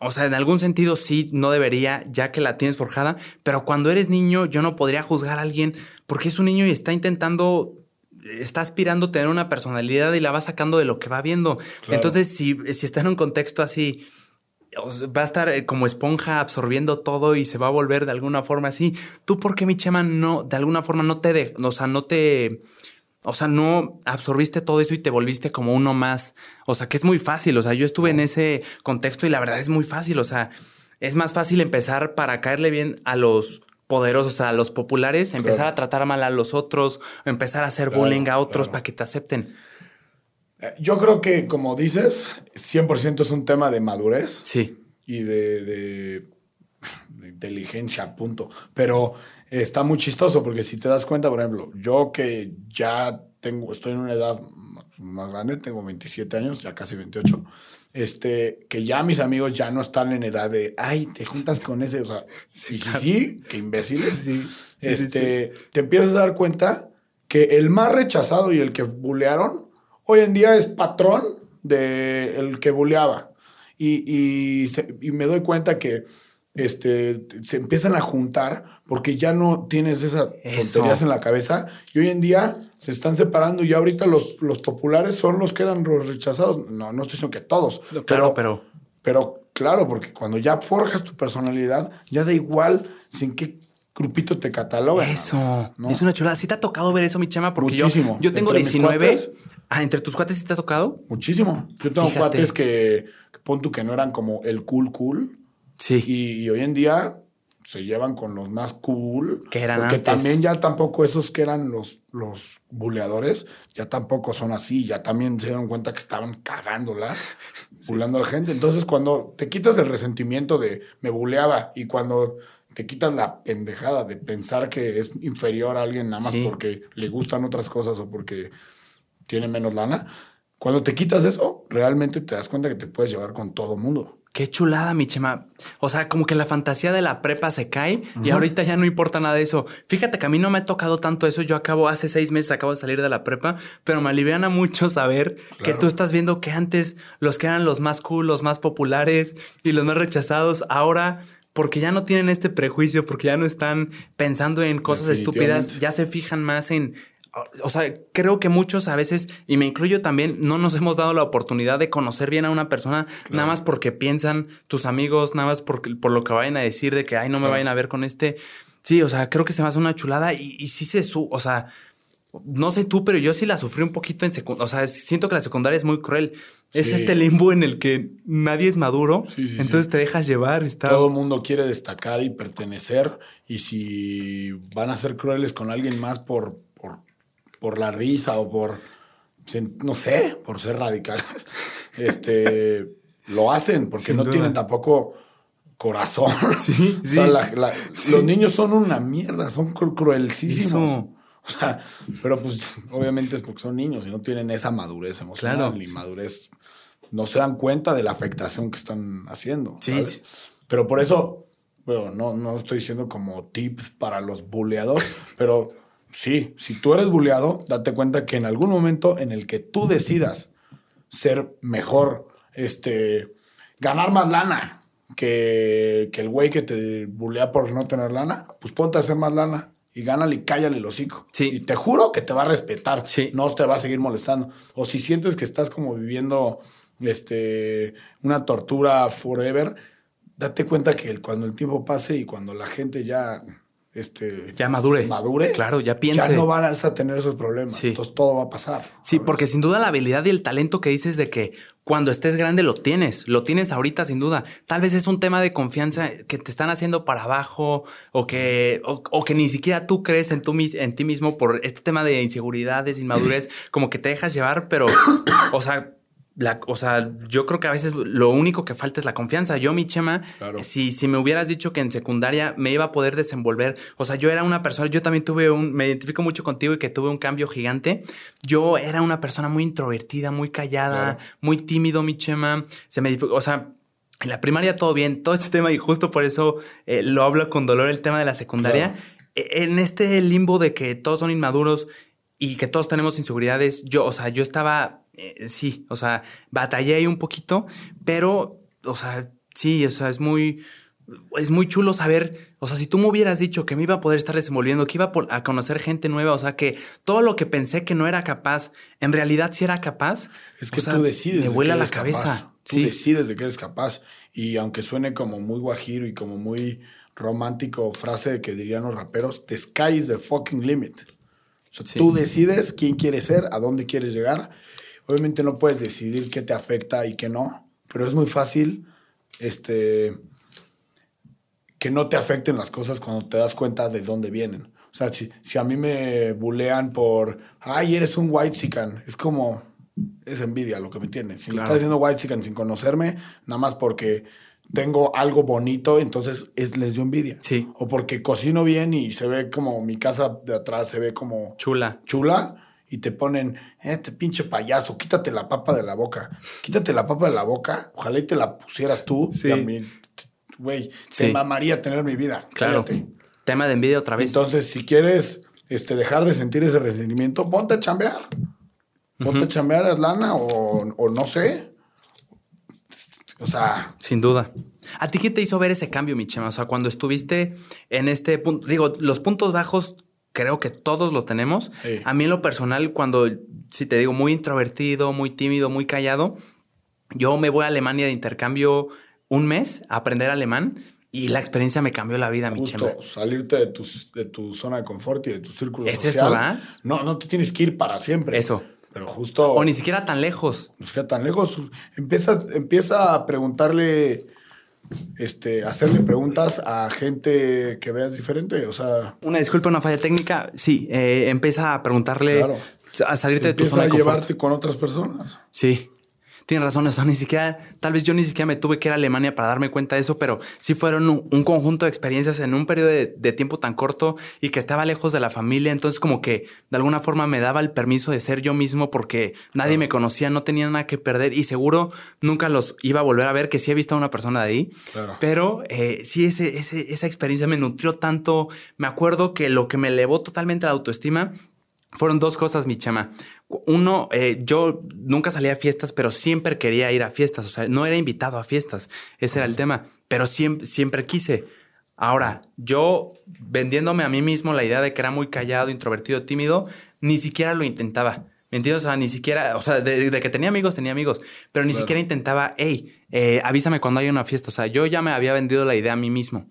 o sea, en algún sentido sí, no debería, ya que la tienes forjada, pero cuando eres niño yo no podría juzgar a alguien porque es un niño y está intentando, está aspirando a tener una personalidad y la va sacando de lo que va viendo. Entonces, si, si está en un contexto así, va a estar eh, como esponja absorbiendo todo y se va a volver de alguna forma así. ¿Tú por qué, mi chema, no, de alguna forma no te, de, o sea, no te o sea, no absorbiste todo eso y te volviste como uno más. O sea, que es muy fácil. O sea, yo estuve en ese contexto y la verdad es muy fácil. O sea, es más fácil empezar para caerle bien a los poderosos, a los populares, empezar a tratar mal a los otros, empezar a hacer bullying a otros para que te acepten. Eh, yo creo que, como dices, 100% es un tema de madurez. Sí. Y de, de, de inteligencia, punto. Pero está muy chistoso porque si te das cuenta, por ejemplo, yo que ya tengo, estoy en una edad más grande, tengo 27 años, ya casi 28, este, que ya mis amigos ya no están en edad de, ay, te juntas con ese, o sea, [LAUGHS] sí, y sí, sí, qué imbéciles. Sí, este, te empiezas a dar cuenta que el más rechazado y el que bulearon, hoy en día es patrón de el que buleaba. Y, y, y me doy cuenta que este, se empiezan a juntar porque ya no tienes esas tonterías en la cabeza y hoy en día se están separando y ahorita los, los populares son los que eran los rechazados. No, no estoy diciendo que todos. Claro, pero, pero... claro, porque cuando ya forjas tu personalidad, ya da igual sin qué grupito te cataloga. Eso, es una chulada. ¿Sí te ha tocado ver eso, mi chama? Porque Muchísimo. yo, yo tengo 19. ah, ¿entre tus cuates sí te ha tocado? Muchísimo. Yo tengo cuates que, que pon tú que no eran como el cool cool, Sí. Y, hoy en día se llevan con los más cool. Que eran Porque también ya tampoco esos que eran los, los buleadores, ya tampoco son así. Ya también se dieron cuenta que estaban cagándola, [LAUGHS] buleando a la gente. Entonces, cuando te quitas el resentimiento de me buleaba y cuando te quitas la pendejada de pensar que es inferior a alguien nada más porque le gustan otras cosas o porque tiene menos lana, cuando te quitas eso, realmente te das cuenta que te puedes llevar con todo mundo. Qué chulada, mi chema. O sea, como que la fantasía de la prepa se cae y ahorita ya no importa nada de eso. Fíjate que a mí no me ha tocado tanto eso. Yo acabo, hace seis meses acabo de salir de la prepa, pero me aliviana mucho saber que tú estás viendo que antes los que eran los más cool, los más populares y los más rechazados, ahora porque ya no tienen este prejuicio, porque ya no están pensando en cosas estúpidas, ya se fijan más en, o sea, creo que muchos a veces, y me incluyo también, no nos hemos dado la oportunidad de conocer bien a una persona nada más porque piensan tus amigos, nada más por, por lo que vayan a decir de que, ay, no me vayan a ver con este. Sí, o sea, creo que se me hace una chulada y, y sí se su, o sea, no sé tú, pero yo sí la sufrí un poquito en secundaria. O sea, siento que la secundaria es muy cruel. Es este limbo en el que nadie es maduro. entonces te dejas llevar. Está... Todo el mundo quiere destacar y pertenecer. Y si van a ser crueles con alguien más por, por, la risa o por, no sé, por ser radicales, [LAUGHS] este, lo hacen porque no tienen tampoco corazón. [LAUGHS] [LAUGHS] Sí, Los niños son una mierda, son cruelísimos. O sea, pero pues obviamente es porque son niños y no tienen esa madurez emocional y madurez. No se dan cuenta de la afectación que están haciendo. Sí. Pero por eso, bueno, no, no estoy diciendo como tips para los buleados, pero sí, si tú eres buleado, date cuenta que en algún momento en el que tú decidas ser mejor, este, ganar más lana que, que el güey que te bulea por no tener lana, pues ponte a hacer más lana y gánale y cállale el hocico. Sí. Y te juro que te va a respetar. Sí. No te va a seguir molestando. O si sientes que estás como viviendo este, una tortura forever, date cuenta que cuando el tiempo pase y cuando la gente ya este, ya madure. Madure. Claro, ya piense. Ya no vas a tener esos problemas. Entonces todo va a pasar. Sí, porque sin duda la habilidad y el talento que dices de que cuando estés grande lo tienes, lo tienes ahorita sin duda. Tal vez es un tema de confianza que te están haciendo para abajo o que, o, que ni siquiera tú crees en, tu, en ti mismo por este tema de inseguridades, inmadurez, como que te dejas llevar, pero, o sea, o sea, yo creo que a veces lo único que falta es la confianza. Yo, mi Chema, si, si me hubieras dicho que en secundaria me iba a poder desenvolver, o sea, yo era una persona, yo también tuve un, me identifico mucho contigo y que tuve un cambio gigante. Yo era una persona muy introvertida, muy callada, muy tímido, mi Chema. Se me, o sea, en la primaria todo bien, todo este tema y justo por eso eh, lo hablo con dolor el tema de la secundaria. E, en este limbo de que todos son inmaduros y que todos tenemos inseguridades, yo, o sea, yo estaba eh, sí, o sea, batallé ahí un poquito, pero, o sea, sí, o sea, es muy, es muy chulo saber, o sea, si tú me hubieras dicho que me iba a poder estar desenvolviendo, que iba a conocer gente nueva, o sea, que todo lo que pensé que no era capaz, en realidad sí era capaz. Es que tú decides. Me vuela la cabeza. Tú decides de que eres capaz. Y aunque suene como muy guajiro y como muy romántico, frase que dirían los raperos, the sky is the fucking limit. O sea, tú decides quién quieres ser, a dónde quieres llegar Obviamente no puedes decidir qué te afecta y qué no, pero es muy fácil este, que no te afecten las cosas cuando te das cuenta de dónde vienen. O sea, si, si a mí me bulean por, ay, eres un white chican, es como, es envidia lo que me tiene. Si me estás diciendo white chican sin conocerme, nada más porque tengo algo bonito, entonces es, les dio envidia. Sí. O porque cocino bien y se ve como mi casa de atrás se ve como chula. Chula y te ponen, este pinche payaso, quítate la papa de la boca. Quítate la papa de la boca, ojalá y te la pusieras tú. Sí. Güey, te mamaría tener mi vida. Claro. Tema de envidia otra vez. Entonces, si quieres este, dejar de sentir ese resentimiento, ponte a chambear. Ponte a chambear, a lana o, o no sé. O sea. Sin duda. ¿A ti qué te hizo ver ese cambio, mi Chema? O sea, cuando estuviste en este punto, digo, los puntos bajos creo que todos lo tenemos. A mí en lo personal, cuando, si te digo, muy introvertido, muy tímido, muy callado, yo me voy a Alemania de intercambio un mes a aprender alemán y la experiencia me cambió la vida, mi chema. salirte de tu, de tu zona de confort y de tu círculo ¿Es eso, ¿verdad? No, no te tienes que ir para siempre. Eso. Pero justo... O ni siquiera tan lejos. Ni siquiera tan lejos. Empieza, empieza a preguntarle este, hacerle preguntas a gente que veas diferente. O sea. Una disculpa, una falla técnica. Sí, eh, empieza a preguntarle. A salirte de tu zona de confort. a llevarte con otras personas. Sí. Tienes razón, eso ni siquiera, tal vez yo ni siquiera me tuve que ir a Alemania para darme cuenta de eso, pero sí fueron un, conjunto de experiencias en un periodo de, tiempo tan corto y que estaba lejos de la familia. Entonces, como que de alguna forma me daba el permiso de ser yo mismo porque nadie me conocía, no tenía nada que perder y seguro nunca los iba a volver a ver, que sí he visto a una persona de ahí. Pero eh, sí, ese, esa experiencia me nutrió tanto. Me acuerdo que lo que me elevó totalmente la autoestima fueron dos cosas, mi chama. Uno, eh, yo nunca salía a fiestas, pero siempre quería ir a fiestas. O sea, no era invitado a fiestas. Ese era el tema. Pero siempre, siempre quise. Ahora, yo vendiéndome a mí mismo la idea de que era muy callado, introvertido, tímido, ni siquiera lo intentaba. ¿Me entiendes? O sea, ni siquiera, o sea, de, que tenía amigos, tenía amigos, pero ni siquiera intentaba, hey, eh, avísame cuando hay una fiesta. O sea, yo ya me había vendido la idea a mí mismo.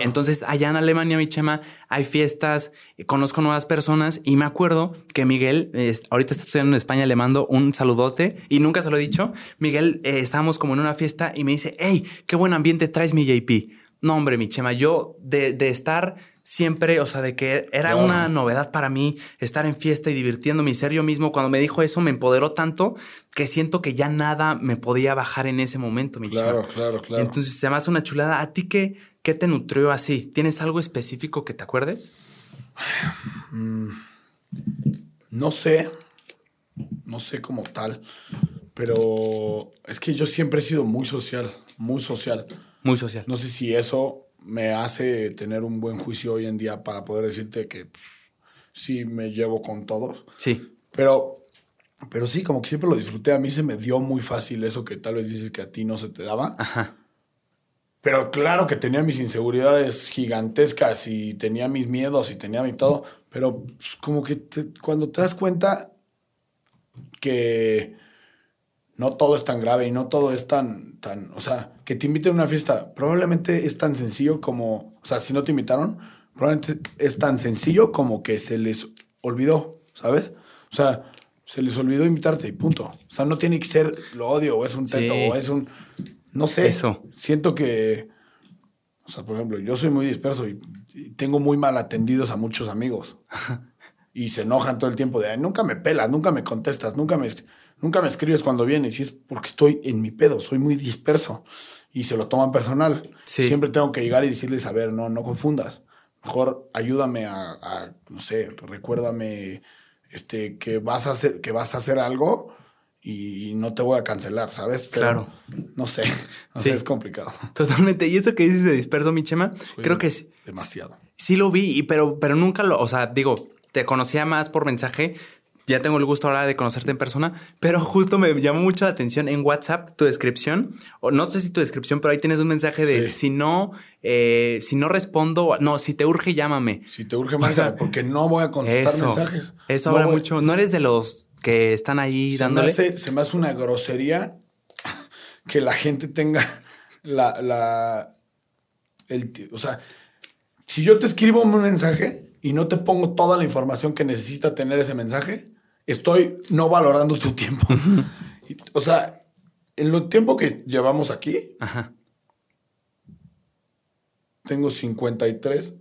Entonces, allá en Alemania, mi chema, hay fiestas, conozco nuevas personas y me acuerdo que Miguel, ahorita está estudiando en España, le mando un saludote y nunca se lo he dicho. Miguel, eh, estábamos como en una fiesta y me dice, hey, qué buen ambiente traes mi JP. No, hombre, mi chema, yo de, estar siempre, o sea, de que era una novedad para mí estar en fiesta y divirtiéndome y ser yo mismo. Cuando me dijo eso, me empoderó tanto que siento que ya nada me podía bajar en ese momento, mi Claro, claro, claro. Entonces se me hace una chulada. ¿A ti qué, qué te nutrió así? ¿Tienes algo específico que te acuerdes? Mm, no sé. No sé como tal. Pero es que yo siempre he sido muy social, muy social. Muy social. No sé si eso me hace tener un buen juicio hoy en día para poder decirte que sí me llevo con todos. Sí. Pero, pero sí, como que siempre lo disfruté. A mí se me dio muy fácil eso que tal vez dices que a ti no se te daba. Ajá. Pero claro que tenía mis inseguridades gigantescas y tenía mis miedos y tenía mi todo. Pero pues, como que cuando te das cuenta que no todo es tan grave y no todo es tan, tan, o sea, que te inviten a una fiesta, probablemente es tan sencillo como, o sea, si no te invitaron, probablemente es tan sencillo como que se les olvidó, ¿sabes? O sea, se les olvidó invitarte y punto. O sea, no tiene que ser lo odio o es un teto o es un, no sé. Eso. Siento que, o sea, por ejemplo, yo soy muy disperso y, tengo muy mal atendidos a muchos amigos. [LAUGHS] y se enojan todo el tiempo de, nunca me pelas, nunca me contestas, nunca me nunca me escribes cuando vienes y es porque estoy en mi pedo, soy muy disperso y se lo toman personal. Siempre tengo que llegar y decirles, a ver, no, no confundas. Mejor ayúdame a, no sé, recuérdame este, que, vas a hacer, que vas a hacer algo y no te voy a cancelar, ¿sabes? claro. No sé, [LAUGHS] sí. es complicado. Totalmente. Y eso que dices de disperso, mi chema, creo que es... Demasiado. Sí lo vi, pero, pero nunca lo, o sea, digo, te conocía más por mensaje, ya tengo el gusto ahora de conocerte en persona, pero justo me llamó mucho la atención en WhatsApp tu descripción, o no sé si tu descripción, pero ahí tienes un mensaje de si no, eh, si no respondo, no, si te urge, llámame. Si te urge, más porque no voy a contestar mensajes. Eso habla mucho. No eres de los que están ahí se dándole. Me hace, se me hace una grosería que la gente tenga la, la, el, o sea, si yo te escribo un mensaje y no te pongo toda la información que necesita tener ese mensaje, estoy no valorando tu tiempo. o sea, en lo tiempo que llevamos aquí, tengo 53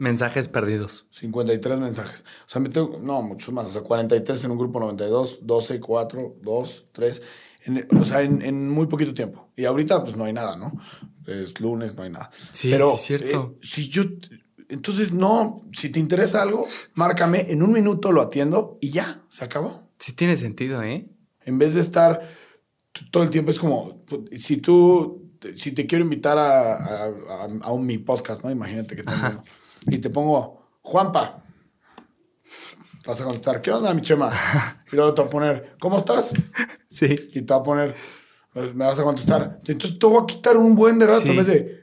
mensajes perdidos. 53 mensajes. O sea, me tengo, no, muchos más. O sea, 43 en un grupo 92, 12, 4, 2, 3. o sea, en, muy poquito tiempo. Y ahorita, pues no hay nada, ¿no? Es lunes, no hay nada. Sí, Pero, es cierto. Eh, si yo entonces, no, si te interesa algo, márcame, en un minuto lo atiendo y ya, se acabó. Sí tiene sentido, ¿eh? En vez de estar todo el tiempo, es como, si tú, si te quiero invitar a, a, un mi podcast, ¿no? Imagínate que tengo, y te pongo, Juanpa, vas a contestar, ¿qué onda, mi chema? Y luego te voy a poner, ¿cómo estás? Sí. Y te voy a poner, me vas a contestar. Entonces te voy a quitar un buen de rato. Sí. Me dice,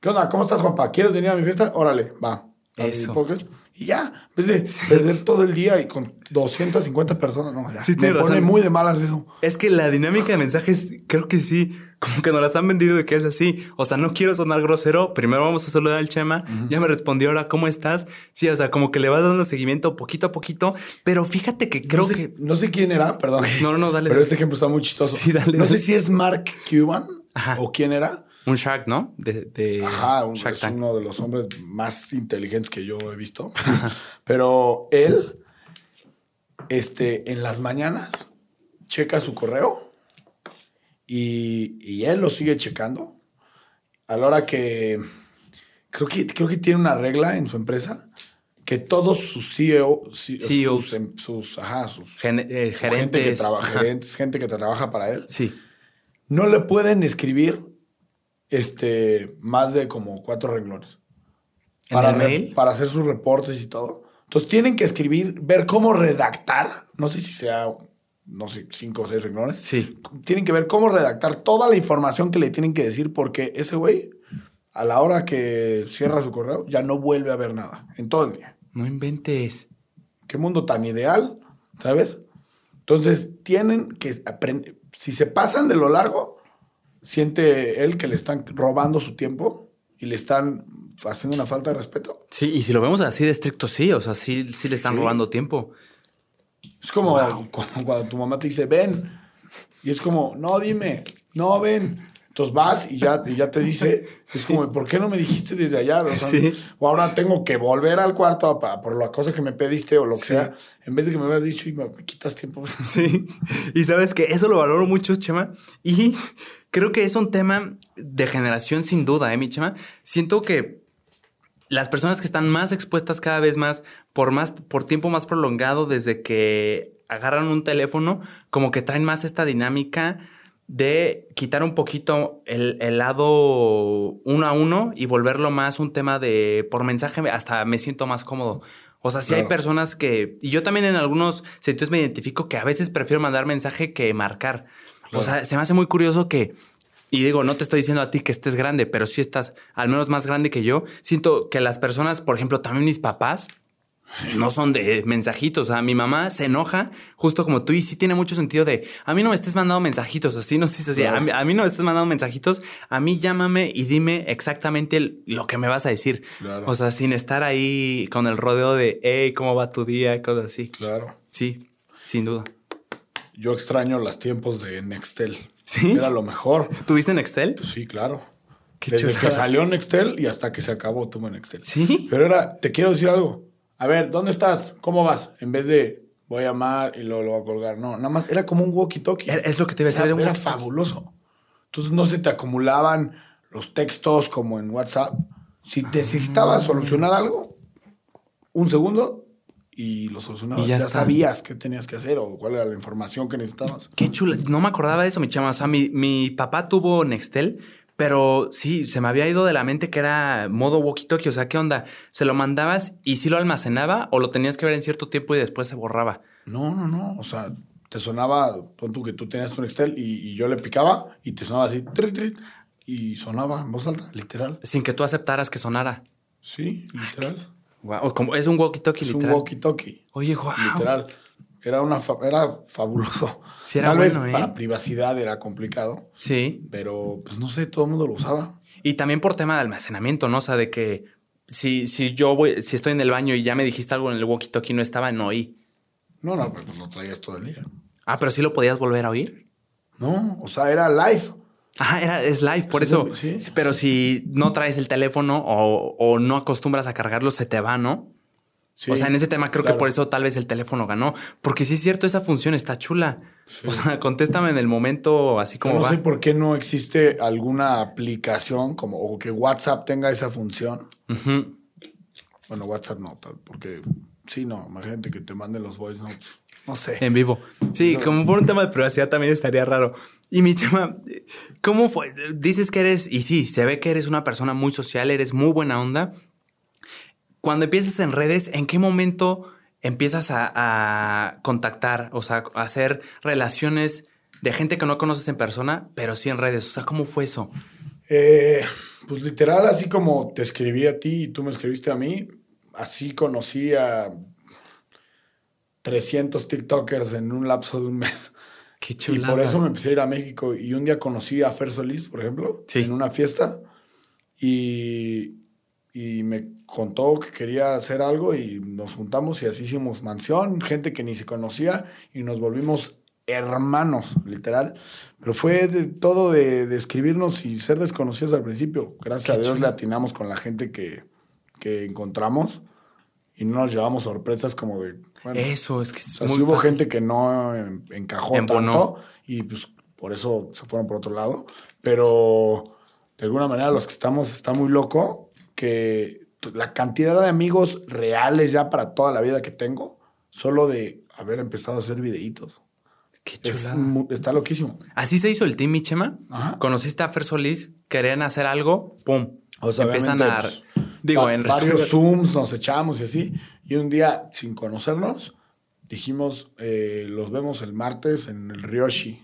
¿Qué onda? ¿Cómo estás, Juanpa? ¿Quieres venir a mi fiesta? Órale, va. Eso. Y ya, en vez de [LAUGHS] perder todo el día y con 250 personas, no, ya. Sí, me pone muy de malas eso. Es que la dinámica de mensajes, creo que sí, como que nos las han vendido de que es así. O sea, no quiero sonar grosero, primero vamos a saludar al Chema, ya me respondió ahora, ¿cómo estás? Sí, o sea, como que le vas dando seguimiento poquito a poquito, pero fíjate que creo que... No sé quién era, perdón. No, no, no, dale. Pero este ejemplo está muy chistoso. Sí, dale. No sé si es Mark Cuban o quién era un Shark, ¿no? De, Ajá, un, es uno de los hombres más inteligentes que yo he visto. [LAUGHS] Pero él, este, en las mañanas, checa su correo y, él lo sigue checando. A la hora que creo que creo que tiene una regla en su empresa que todos sus CEO, CEOs, sus, em, sus, ajá, sus eh, gerentes, gente que, trabaja, gerentes, gente que trabaja para él, sí. no le pueden escribir este, más de como cuatro renglones. ¿En para, el mail? para hacer sus reportes y todo. Entonces tienen que escribir, ver cómo redactar, no sé si sea, no sé, cinco o seis renglones. Sí. Tienen que ver cómo redactar toda la información que le tienen que decir porque ese güey, a la hora que cierra su correo, ya no vuelve a ver nada en todo el día. No inventes. Qué mundo tan ideal, ¿sabes? Entonces tienen que aprender, si se pasan de lo largo, siente él que le están robando su tiempo y le están haciendo una falta de respeto. Sí, y si lo vemos así de estricto, sí. O sea, sí, sí le están Sí. robando tiempo. Es como, como cuando tu mamá te dice, ven. Y es como, no, dime, no, ven. Entonces vas y ya, y ya te dice, es como, ¿por qué no me dijiste desde allá? O, sea, Sí. o ahora tengo que volver al cuarto pa- por la cosa que me pediste o lo que Sí. sea, en vez de que me hubieras dicho y me, me quitas tiempo. [LAUGHS] Sí. Y sabes que eso lo valoro mucho, Chema. Y creo que es un tema de generación sin duda, ¿eh, mi Chema? Siento que las personas que están más expuestas cada vez más por más por tiempo más prolongado desde que agarran un teléfono, como que traen más esta dinámica de quitar un poquito el, el lado uno a uno y volverlo más un tema de por mensaje hasta me siento más cómodo. O sea, si hay Claro. personas que, y yo también en algunos sentidos me identifico que a veces prefiero mandar mensaje que marcar. O sea, se me hace muy curioso que, y digo, no te estoy diciendo a ti que estés grande, pero sí estás al menos más grande que yo. Siento que las personas, por ejemplo, también mis papás, no son de mensajitos. O sea, mi mamá se enoja, justo como tú, y sí tiene mucho sentido de a mí no me estés mandando mensajitos, así no sé si así, a, mí, a mí no me estés mandando mensajitos, a mí llámame y dime exactamente el- lo que me vas a decir. Claro. O sea, sin estar ahí con el rodeo de hey, ¿cómo va tu día? Cosas así. Claro. Sí, sin duda. Yo extraño los tiempos de Nextel. ¿Sí? Era lo mejor. ¿Tuviste? Pues sí, claro. Qué Desde chulada. que salió Nextel y hasta que se acabó tuve Nextel. Sí. Pero era, te quiero decir algo. A ver, ¿dónde estás? ¿Cómo vas? En vez de voy a llamar y luego lo voy a colgar. No, nada más era como un walkie-talkie. Es lo que te iba a decir. Era, era era fabuloso. Entonces no se te acumulaban los textos como en WhatsApp. Si necesitabas solucionar algo, un segundo y lo solucionabas. Y ya ya sabías qué tenías que hacer o cuál era la información que necesitabas. Qué chula. No me acordaba de eso, mi chama. O sea, mi, mi papá tuvo Nextel, pero sí, se me había ido de la mente que era modo walkie-talkie. O sea, ¿qué onda? ¿Se lo mandabas y sí lo almacenaba o lo tenías que ver en cierto tiempo y después se borraba? No, no, no. O sea, te sonaba, pon tú que tú tenías tu Nextel y, y yo le picaba y te sonaba así, trit, trit, y sonaba en voz alta, literal. Sin que tú aceptaras que sonara. Sí, literal. Wow, como es un walkie-talkie es un literal. walkie-talkie. Oye, wow. Literal. Era, una fa- era fabuloso. Sí, era Tal bueno, vez ¿eh? para privacidad era complicado, Sí. pero pues no sé, todo el mundo lo usaba. Y también por tema de almacenamiento, ¿no? O sea, de que si, si yo voy, si estoy en el baño y ya me dijiste algo en el walkie-talkie no estaba, no oí. No, no, pues lo traías todo el día. Ah, pero sí lo podías volver a oír. No, o sea, era live. Ajá, era, es live, por Sí, eso. sí. Pero si no traes el teléfono o, o no acostumbras a cargarlo, se te va, ¿no? Sí, o sea, en ese tema creo claro. que por eso tal vez el teléfono ganó. Porque sí es cierto, esa función está chula. O sea, contéstame en el momento así como no va. sé por qué no existe alguna aplicación como o que WhatsApp tenga esa función. Bueno, WhatsApp no, tal, porque sí, no, imagínate que te manden los voice notes. No sé. En vivo. Sí, como por un tema de privacidad también estaría raro. Y mi chama, ¿cómo fue? Dices que eres, y sí, se ve que eres una persona muy social, eres muy buena onda. Cuando empiezas en redes, ¿en qué momento empiezas a, a contactar, o sea, a hacer relaciones de gente que no conoces en persona, pero sí en redes? O sea, ¿cómo fue eso? Eh, pues literal, así como te escribí a ti y tú me escribiste a mí, así conocí a 300 TikTokers en un lapso de un mes. [LAUGHS] Qué Y chulada. por eso me empecé a ir a México. Y un día conocí a Fer Solís, por ejemplo, Sí. en una fiesta. Y, y me contó que quería hacer algo y nos juntamos y así hicimos mansión, gente que ni se conocía y nos volvimos hermanos, literal. Pero fue de, todo de, de escribirnos y ser desconocidos al principio. Gracias Qué a Dios chulo. le atinamos con la gente que, que encontramos y no nos llevamos sorpresas como de... bueno, Eso, es que es o sea, muy sí hubo fácil. gente que no en- encajó Embonó. tanto y pues por eso se fueron por otro lado. Pero de alguna manera los que estamos está muy loco que la cantidad de amigos reales ya para toda la vida que tengo, solo de haber empezado a hacer videitos. Qué Es mu- está loquísimo. Así se hizo el team, mi Chema. Ajá. Conociste a Fer Solís, querían hacer algo, pum. O sea, Empiezan a. pues, digo, en varios resumen- Zooms nos echamos y así. Y un día, sin conocernos, dijimos, eh, los vemos el martes en el Ryoshi,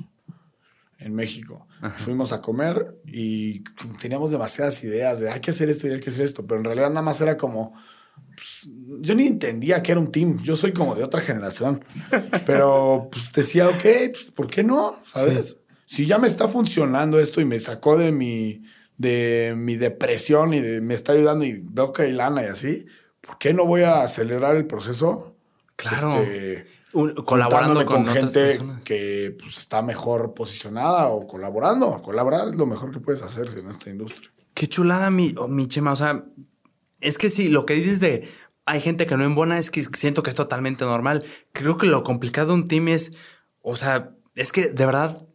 en México. Fuimos a comer y teníamos demasiadas ideas de hay que hacer esto y hay que hacer esto, pero en realidad nada más era como... pues, yo ni entendía que era un team. Yo soy como de otra generación. [LAUGHS] Pero pues decía, ok, pues, ¿por qué no? ¿Sabes? Si ya me está funcionando esto y me sacó de mi, de mi depresión y de- me está ayudando y veo que hay lana y así, ¿por qué no voy a acelerar el proceso? Claro. Este, Un- colaborando con, gente personas. que pues, está mejor posicionada o colaborando. Colaborar es lo mejor que puedes hacer en esta industria. Qué chulada, mi, oh, mi Chema. O sea, es que sí, lo que dices de hay gente que no embona es que siento que es totalmente normal. Creo que lo complicado de un team es, o sea, es que de verdad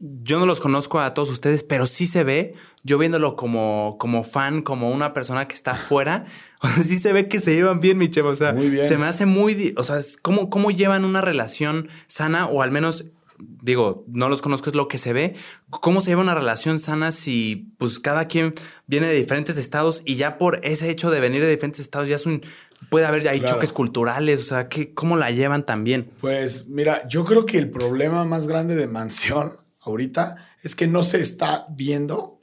yo no los conozco a todos ustedes, pero sí se ve, yo viéndolo como, como fan, como una persona que está afuera, [LAUGHS] sí se ve que se llevan bien, mi Chema. O sea, Muy bien. se me hace muy, o sea, ¿cómo, cómo llevan una relación sana o al menos digo, no los conozco, es lo que se ve. ¿Cómo se lleva una relación sana si pues cada quien viene de diferentes estados y ya por ese hecho de venir de diferentes estados ya es un puede haber ya hay Claro. choques culturales, o sea, ¿qué, cómo la llevan también? Pues mira, yo creo que el problema más grande de Mansión ahorita es que no se está viendo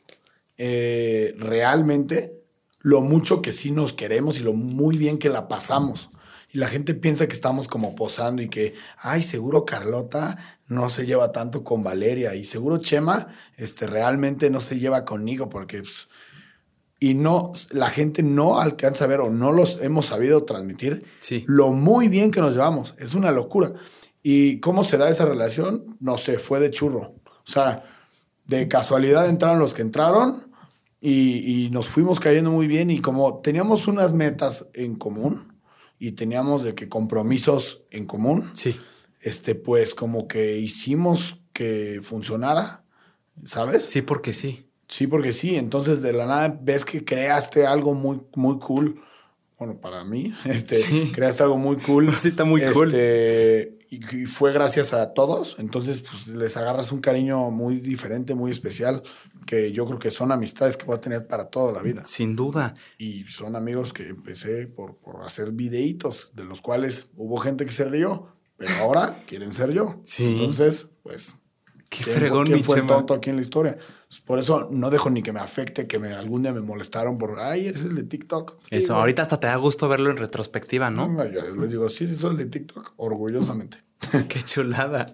eh, realmente lo mucho que sí nos queremos y lo muy bien que la pasamos. Y la gente piensa que estamos como posando y que, ay, seguro Carlota no se lleva tanto con Valeria y seguro Chema este, realmente no se lleva conmigo porque... pues, y no, la gente no alcanza a ver o no los hemos sabido transmitir Sí. lo muy bien que nos llevamos. Es una locura. ¿Y cómo se da esa relación? No sé, fue de churro. O sea, de casualidad entraron los que entraron y, y nos fuimos cayendo muy bien y como teníamos unas metas en común y teníamos de que compromisos en común, Sí. este, pues como que hicimos que funcionara, ¿sabes? Sí, porque sí. Sí, porque sí. Entonces, de la nada ves que creaste algo muy, muy cool. Bueno, para mí, [LAUGHS] este, Sí. creaste algo muy cool. [LAUGHS] Sí, está muy cool. Y, y fue gracias a todos. Entonces, pues les agarras un cariño muy diferente, muy especial, que yo creo que son amistades que voy a tener para toda la vida. Sin duda. Y son amigos que empecé por, por hacer videitos, de los cuales hubo gente que se rió, pero ahora [LAUGHS] quieren ser yo. Sí. Entonces, pues Qué ¿Quién, fregón, quién fue el tonto aquí en la historia? Pues, Por eso no dejo ni que me afecte que me, algún día me molestaron por, ay, eres el de TikTok. Sí, Eso, güey. ahorita hasta te da gusto verlo en retrospectiva, ¿no? No, yo les digo, sí, sí, soy el de TikTok, orgullosamente. [LAUGHS] Qué chulada.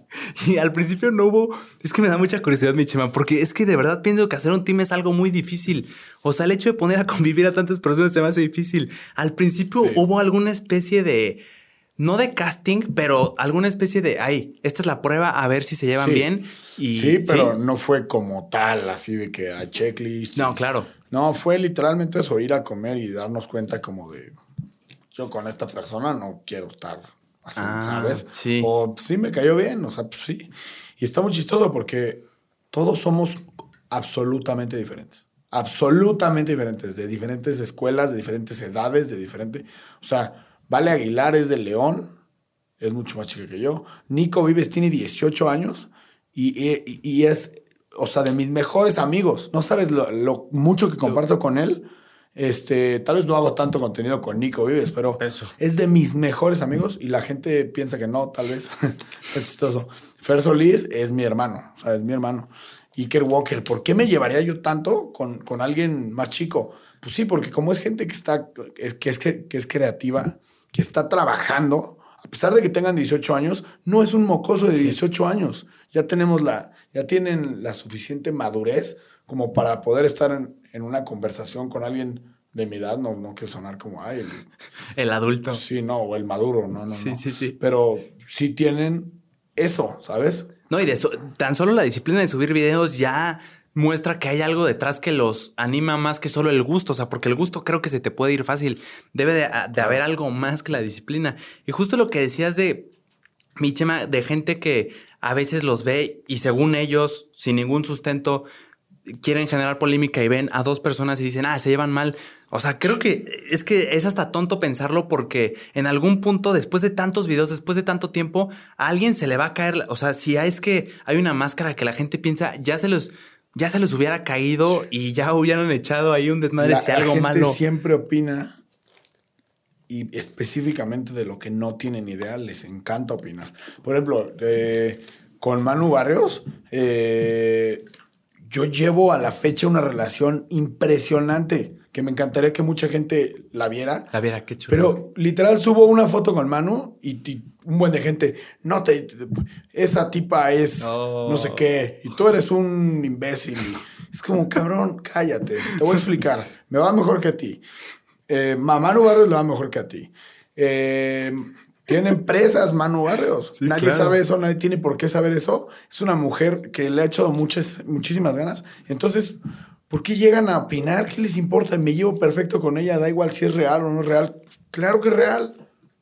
Y al principio no hubo. Es que me da mucha curiosidad, mi chema, porque es que de verdad pienso que hacer un team es algo muy difícil. O sea, el hecho de poner a [LAUGHS] convivir a tantas personas se me hace difícil. Al principio Sí. hubo alguna especie de. No de casting, pero alguna especie de. Ay, esta es la prueba, a ver si se llevan Sí. bien. Y, sí, pero no fue como tal, así de que a checklist. No, claro. No, fue literalmente eso, ir a comer y darnos cuenta como de, yo con esta persona no quiero estar así, Ah, ¿sabes? sí. O sí, me cayó bien, o sea, pues sí. Y está muy chistoso porque todos somos absolutamente diferentes. Absolutamente diferentes, de diferentes escuelas, de diferentes edades, de diferente... O sea, Vale Aguilar es de León, es mucho más chica que yo. Nico Vives tiene 18 años y, y- y es, o sea, de mis mejores amigos. No sabes lo, lo mucho que comparto con él. Este, tal vez no hago tanto contenido con Nico Vives, pero Eso. es de mis mejores amigos y la gente piensa que no, tal vez. [LAUGHS] es chistoso. Fer Solís es mi hermano, o sea, es mi hermano. Iker Walker, ¿por qué me llevaría yo tanto con, con alguien más chico? Pues sí, porque como es gente que está, es, que, es, que es creativa, que está trabajando, a pesar de que tengan 18 años, no es un mocoso de 18 años. Ya tenemos la, ya tienen la suficiente madurez como para poder estar en, en una conversación con alguien de mi edad. No, no quiero sonar como, ay, el, [LAUGHS] El adulto. sí, no, o el maduro, no, no. Sí, no. sí, sí. Pero sí tienen eso, ¿sabes? No, y de so- tan solo la disciplina de subir videos ya muestra que hay algo detrás que los anima más que solo el gusto. O sea, porque el gusto creo que se te puede ir fácil. Debe de, de haber algo más que la disciplina. Y justo lo que decías de mi chema, de gente que a veces los ve y según ellos, sin ningún sustento, quieren generar polémica y ven a dos personas y dicen, ah, se llevan mal. O sea, creo que es que es hasta tonto pensarlo porque en algún punto, después de tantos videos, después de tanto tiempo, a alguien se le va a caer. la- O sea, si es que hay una máscara que la gente piensa, ya se los, ya se les hubiera caído y ya hubieran echado ahí un desmadre La, si la algo gente malo. siempre opina y específicamente de lo que no tienen idea, les encanta opinar. Por ejemplo, eh, con Manu Barrios, eh, yo llevo a la fecha una relación impresionante que me encantaría que mucha gente la viera. La viera, qué chulo. Pero literal subo una foto con Manu y, y un buen de gente, no te, esa tipa es No. no sé qué, y tú eres un imbécil. Es como, cabrón, cállate, te voy a explicar, me va mejor que a ti. Eh, ma- Manu Barrios le va mejor que a ti. Eh, tiene empresas Manu Barrios. Sí, nadie claro. sabe eso, nadie tiene por qué saber eso. Es una mujer que le ha hecho muchas, muchísimas ganas. Entonces, ¿por qué llegan a opinar? ¿Qué les importa? Me llevo perfecto con ella, da igual si es real o no es real. Claro que es real,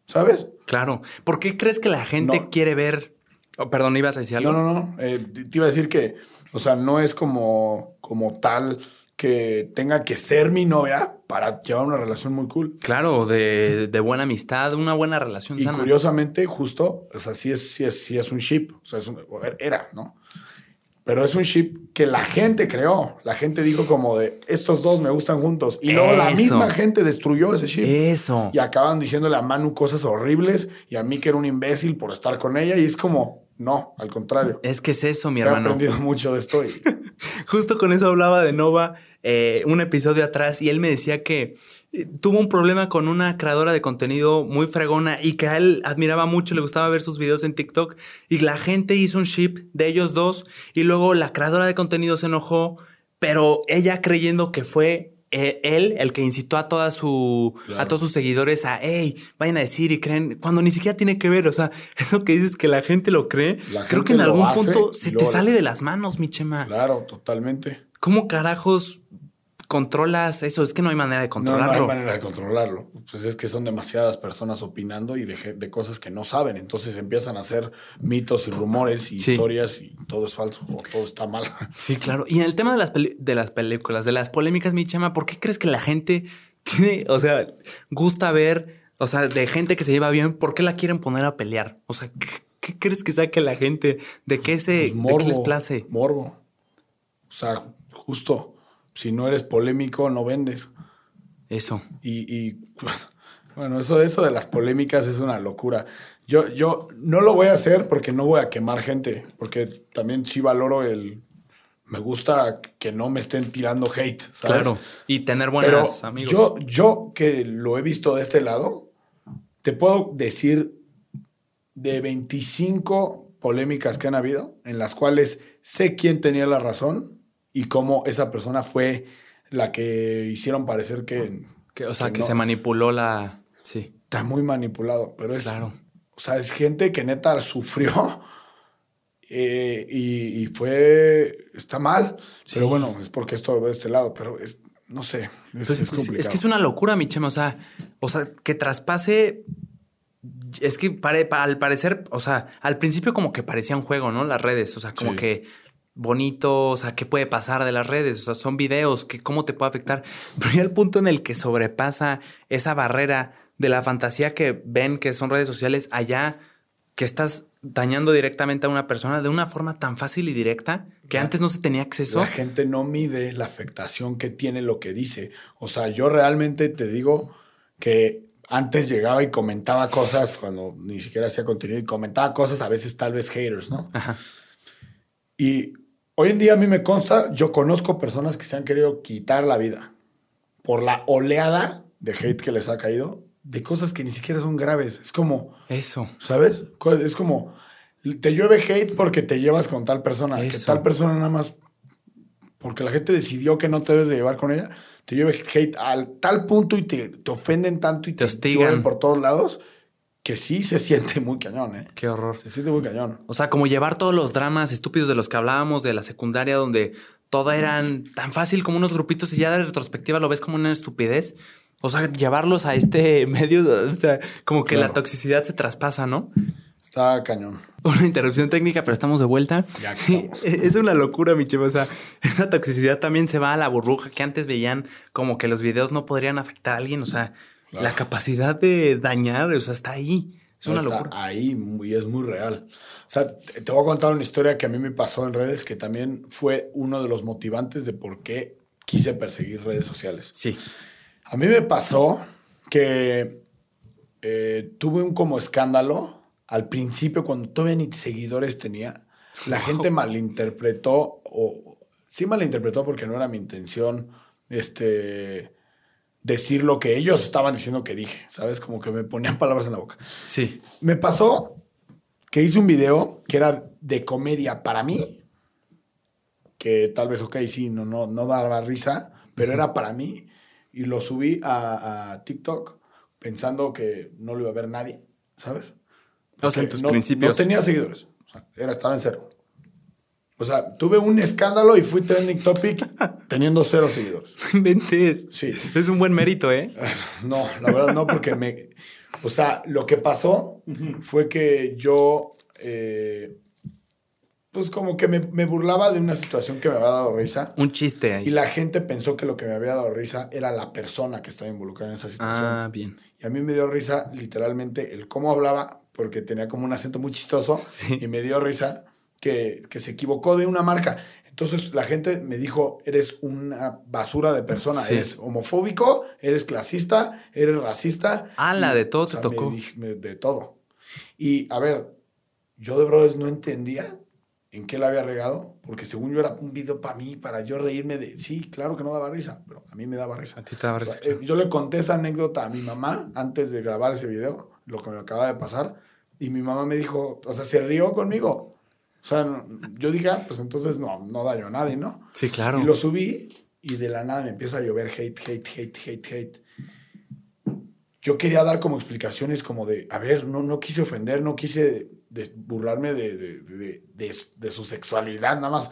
¿sabes? Claro. ¿Por qué crees que la gente No. quiere ver? Oh, perdón, ibas a decir algo. No, no, no. Eh, te te iba a decir que, o sea, no es como, como tal que tenga que ser mi novia para llevar una relación muy cool. Claro, de, de buena amistad, una buena relación Y sana. curiosamente, justo, o sea, sí es, sí es, sí es un ship, o sea, es un- era, ¿no? Pero es un ship que la gente creó. La gente dijo como de, estos dos me gustan juntos. Y luego la misma gente destruyó ese ship. Eso. Y acaban diciéndole a Manu cosas horribles y a mí que era un imbécil por estar con ella. Y es como, no, al contrario. Es que es eso, mi He hermano. aprendido mucho de esto. Y, [LAUGHS] Justo con eso hablaba de Nova eh, un episodio atrás y él me decía que eh, tuvo un problema con una creadora de contenido muy fregona y que a él admiraba mucho, le gustaba ver sus videos en TikTok y la gente hizo un ship de ellos dos y luego la creadora de contenido se enojó, pero ella creyendo que fue eh, él el que incitó a toda su Claro. a todos sus seguidores a hey vayan a decir y creen cuando ni siquiera tiene que ver o sea [LAUGHS] eso que dices que la gente lo cree La creo que en algún hace punto se te sale de las manos mi chema claro, totalmente. ¿Cómo carajos controlas eso? Es que no hay manera de controlarlo. no hay manera de controlarlo. Pues es que son demasiadas personas opinando y de, cosas que no saben. Entonces empiezan a hacer mitos y rumores y Sí. historias y todo es falso o todo está mal. Sí, claro. Y en el tema de las, de las películas, de las polémicas, mi chama, ¿por qué crees que la gente tiene, o sea, gusta ver, o sea, de gente que se lleva bien, ¿por qué la quieren poner a pelear? O sea, ¿qué, qué crees que saque la gente? ¿De qué, se, Pues de qué les place? Morbo. O sea, justo, si no eres polémico, no vendes. Eso. Y, y, [LAUGHS] bueno, eso, eso de las polémicas es una locura. Yo, yo no lo voy a hacer porque no voy a quemar gente, porque también sí valoro el... Me gusta que no me estén tirando hate, ¿sabes? Claro. Y tener Pero buenos amigos. yo, yo que lo he visto de este lado, te puedo decir de 25 polémicas que han habido, en las cuales sé quién tenía la razón y cómo esa persona fue la que hicieron parecer que, que, o sea, que, no. se manipuló la... Sí. está muy manipulado. Pero es, Claro. o sea, es gente que neta [LAUGHS] sufrió eh, y, y fue, está mal. Pero bueno, es porque esto lo veo de este lado, pero es, no sé, es, Pues, es es, complicado. es que es una locura, mi chema. O sea, o sea, que traspase. Es que pare- pa- al parecer, o sea, al principio como que parecía un juego, ¿no? Las redes. O sea, como Sí. que bonito, o sea, qué puede pasar de las redes. O sea, son videos, que cómo te puede afectar. [LAUGHS] Pero ya el punto en el que sobrepasa esa barrera de la fantasía que ven que son redes sociales allá, que estás dañando directamente a una persona de una forma tan fácil y directa que La- antes no se tenía acceso. La gente no mide la afectación que tiene lo que dice. O sea, yo realmente te digo que antes llegaba y comentaba cosas cuando ni siquiera hacía contenido y comentaba cosas, a veces tal vez haters, ¿no? Ajá. Y hoy en día a mí me consta, yo conozco personas que se han querido quitar la vida por la oleada de hate que les ha caído de cosas que ni siquiera son graves. Es como, Eso. ¿sabes? Es como, te llueve hate porque te llevas con tal persona, que tal persona nada más, porque la gente decidió que no te debes de llevar con ella, te llueve hate al tal punto y te, te ofenden tanto y Te te, hostigan. por todos lados, que sí se siente muy cañón, ¿eh? Qué horror. Se siente muy cañón. O sea, como llevar todos los dramas estúpidos de los que hablábamos de la secundaria, donde todo eran tan fácil como unos grupitos y ya de retrospectiva lo ves como una estupidez. O sea, llevarlos a este [LAUGHS] medio, o sea, como que la toxicidad se traspasa, ¿no? Está cañón. Una interrupción técnica, pero estamos de vuelta. Ya [LAUGHS] Sí, estamos. es una locura, mi chavo. O sea, esta toxicidad también se va a la burbuja que antes veían como que los videos no podrían afectar a alguien. O sea, Claro. la capacidad de dañar, o sea, está ahí. Es una Está locura. Ahí y es muy real. O sea, te voy a contar una historia que a mí me pasó en redes que también fue uno de los motivantes de por qué quise perseguir redes sociales. Sí. A mí me pasó que eh, tuve un como escándalo al principio cuando todavía ni seguidores tenía. La gente malinterpretó, o sí malinterpretó porque no era mi intención este, decir lo que ellos estaban diciendo que dije, ¿sabes? Como que me ponían palabras en la boca. Sí. Me pasó que hice un video que era de comedia para mí, que tal vez, ok, sí, no, no, no daba risa, pero era para mí, y lo subí a, a TikTok pensando que no lo iba a ver nadie, ¿sabes? O sea, en tus no, principios. No tenía seguidores, o sea, era, estaba en cero. O sea, tuve un escándalo y fui trending topic teniendo cero seguidores. [LAUGHS] Vente. Sí. Es un buen mérito, ¿eh? No, la verdad no, porque me. O sea, lo que pasó fue que yo. eh, pues como que me, me burlaba de una situación que me había dado risa. Un chiste Y ahí. la gente pensó que lo que me había dado risa era la persona que estaba involucrada en esa situación. Ah, bien. Y a mí me dio risa literalmente el cómo hablaba, porque tenía como un acento muy chistoso. Sí. Y me dio risa que, que se equivocó de una marca. Entonces la gente me dijo, eres una basura de persona, Sí. eres homofóbico, eres clasista, eres racista. Ala, Y, de todo te me tocó. dije- me- de todo. Y a ver, yo de Brothers no entendía en qué la había regado, porque según yo era un video para mí, para yo reírme de, sí, claro que no daba risa, pero a mí me daba risa. A ti te daba O sea, risa. eh, yo le conté esa anécdota a mi mamá antes de grabar ese video, lo que me acaba de pasar, y mi mamá me dijo, o sea, se rió conmigo. O sea, yo dije, ah, pues entonces no, no daño a nadie, ¿no? Sí, claro. Y lo subí y de la nada me empieza a llover hate, hate, hate, hate, hate. Yo quería dar como explicaciones como de, a ver, no, no quise ofender, no quise de- burlarme de, de, de- de su- sexualidad, nada más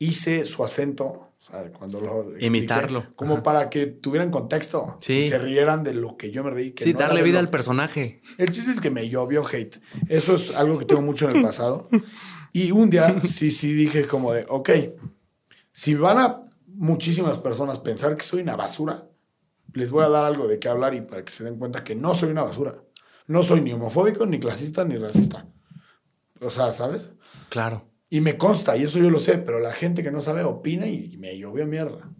hice su acento, o sea, cuando lo expliqué, Imitarlo. como Ajá. para que tuvieran contexto Sí. y se rieran de lo que yo me reí. que Sí, no darle vida lo- al personaje. el chiste es que me llovió hate. Eso es algo que tengo mucho en el pasado. Y un día sí, sí dije como de, ok, si van a muchísimas personas pensar que soy una basura, les voy a dar algo de qué hablar y para que se den cuenta que no soy una basura. No soy ni homofóbico, ni clasista, ni racista. O sea, ¿sabes? Claro. Y me consta, y eso yo lo sé, pero la gente que no sabe opina y me llovió mierda.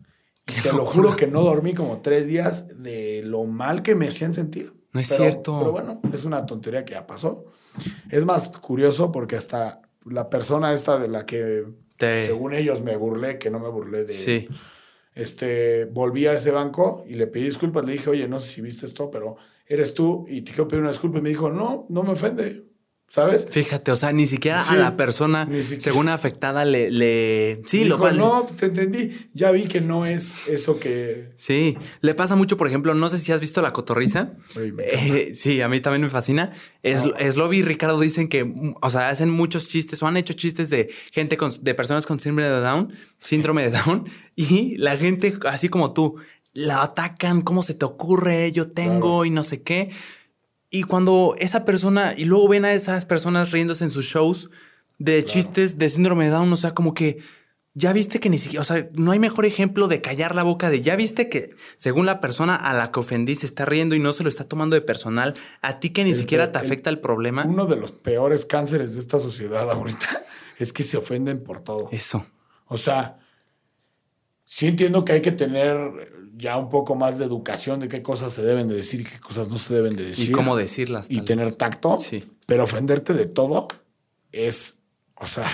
Y te lo juro que no dormí como tres días de lo mal que me hacían sentir. No es Pero- cierto. Pero bueno, es una tontería que ya pasó. Es más curioso porque hasta la persona esta de la que, Te- según ellos, me burlé, que no me burlé de... Sí. Este, volví a ese banco y le pedí disculpas. Le dije, oye, no sé si viste esto, pero eres tú y te quiero pedir una disculpa. Y me dijo, no, no me ofende. ¿Sabes? Fíjate, o sea, ni siquiera Sí, a la persona, según afectada, le. le sí, lo vale. No, te entendí. Ya vi que no es eso que. Sí, le pasa mucho, por ejemplo, no sé si has visto La Cotorriza. Sí, Eh, sí, a mí también me fascina. Es, Ah. Sloby y Ricardo dicen que, o sea, hacen muchos chistes o han hecho chistes de gente con, de personas con síndrome de Down, síndrome de Down, y la gente, así como tú, la atacan, ¿cómo se te ocurre? Yo tengo Claro. y no sé qué. Y cuando esa persona, y luego ven a esas personas riéndose en sus shows de chistes de síndrome de Down, o sea, como que ya viste que ni siquiera, o sea, no hay mejor ejemplo de callar la boca de ya viste que según la persona a la que ofendí se está riendo y no se lo está tomando de personal, a ti que ni El- siquiera te el- afecta el problema. Uno de los peores cánceres de esta sociedad [LAUGHS] ahorita es que se ofenden por todo. Eso. O sea, sí entiendo que hay que tener ya un poco más de educación de qué cosas se deben de decir y qué cosas no se deben de decir. Y cómo decirlas. Y tener tacto. Sí. Pero ofenderte de todo es, o sea,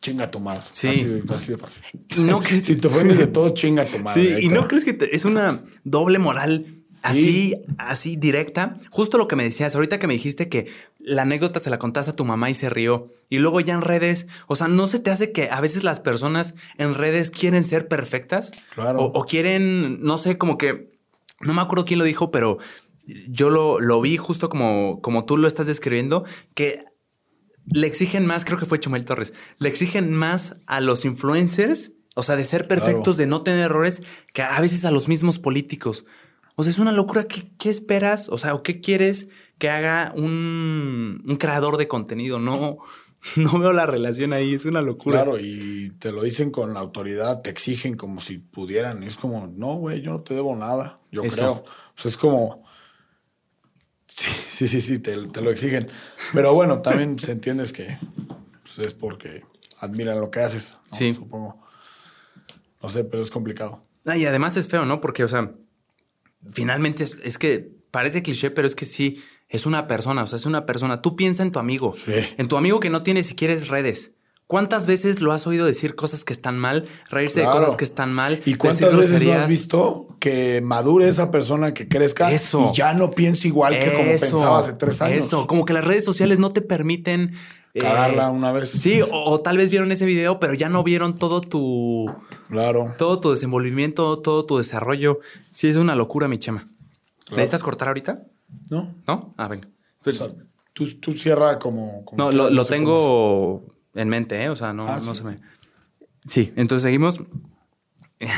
chinga tu madre. Sí. Así, de- así de fácil. Y no [LAUGHS] si te ofendes de todo, chinga tu madre. Sí, y no crees que te- es una doble moral así, así directa. Justo lo que me decías, ahorita que me dijiste que la anécdota se la contaste a tu mamá y se rió. Y luego ya en redes, o sea, ¿no se te hace que a veces las personas en redes quieren ser perfectas? Claro. O, o quieren, no sé, como que, no me acuerdo quién lo dijo, pero yo lo, lo vi justo como, como tú lo estás describiendo, que le exigen más, creo que fue Chumel Torres, le exigen más a los influencers, o sea, de ser perfectos, Claro. de no tener errores, que a veces a los mismos políticos. O sea, es una locura. ¿Qué, qué esperas? O sea, ¿o qué quieres que haga un, un creador de contenido? No, [LAUGHS] no veo la relación ahí, es una locura. Claro, y te lo dicen con la autoridad, te exigen como si pudieran. Y es como, no, güey, yo no te debo nada, yo Eso. creo. O sea, es como, sí, sí, sí, sí, te, te lo exigen. Pero bueno, también se entiendes que pues, es porque admiran lo que haces, ¿no? Sí. supongo. No sé, pero es complicado. Ah, y además es feo, ¿no? Porque, o sea, finalmente es, es que parece cliché, pero es que sí, Es una persona, o sea, es una persona. Tú piensa en tu amigo, Sí. en tu amigo que no tiene si quieres redes. ¿Cuántas veces lo has oído decir cosas que están mal, reírse Claro. de cosas que están mal? ¿Y decir cuántas veces no has visto que madure esa persona, que crezca Eso. y ya no piensa igual que como pensaba hace tres años? Eso, como que las redes sociales no te permiten eh, Cagarla una vez. Sí, o, o tal vez vieron ese video, pero ya no vieron todo tu Claro. todo tu desenvolvimiento, todo tu desarrollo. Sí, es una locura, mi chema. ¿Necesitas cortar ahorita? ¿No? ¿No? Ah, venga. O sea, tú, tú cierra como... como No, lo, lo tengo en mente, ¿eh? O sea, no, Ah, no sí. se me. Sí, entonces seguimos. [LAUGHS]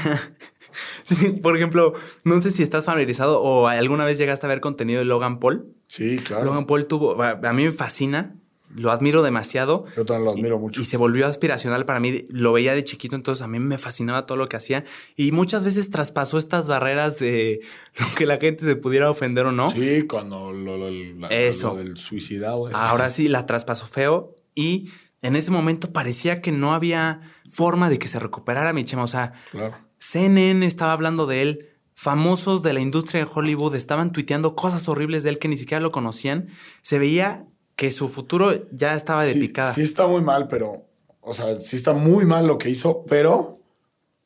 Sí, por ejemplo, no sé si estás familiarizado o alguna vez llegaste a ver contenido de Logan Paul. Sí, claro. Logan Paul tuvo, a mí me fascina, lo admiro demasiado. Yo también lo admiro mucho. Y se volvió aspiracional para mí. Lo veía de chiquito, entonces a mí me fascinaba todo lo que hacía. Y muchas veces traspasó estas barreras de [LAUGHS] lo que la gente se pudiera ofender o no. Sí, cuando lo, lo- la- Eso. lo del suicidado. eso. Ahora sí, la traspasó feo. Y en ese momento parecía que no había forma de que se recuperara mi chema. O sea, Claro. CNN estaba hablando de él. Famosos de la industria de Hollywood estaban tuiteando cosas horribles de él que ni siquiera lo conocían. Se veía que su futuro ya estaba de sí, picada. sí está muy mal, pero... O sea, sí está muy mal lo que hizo, pero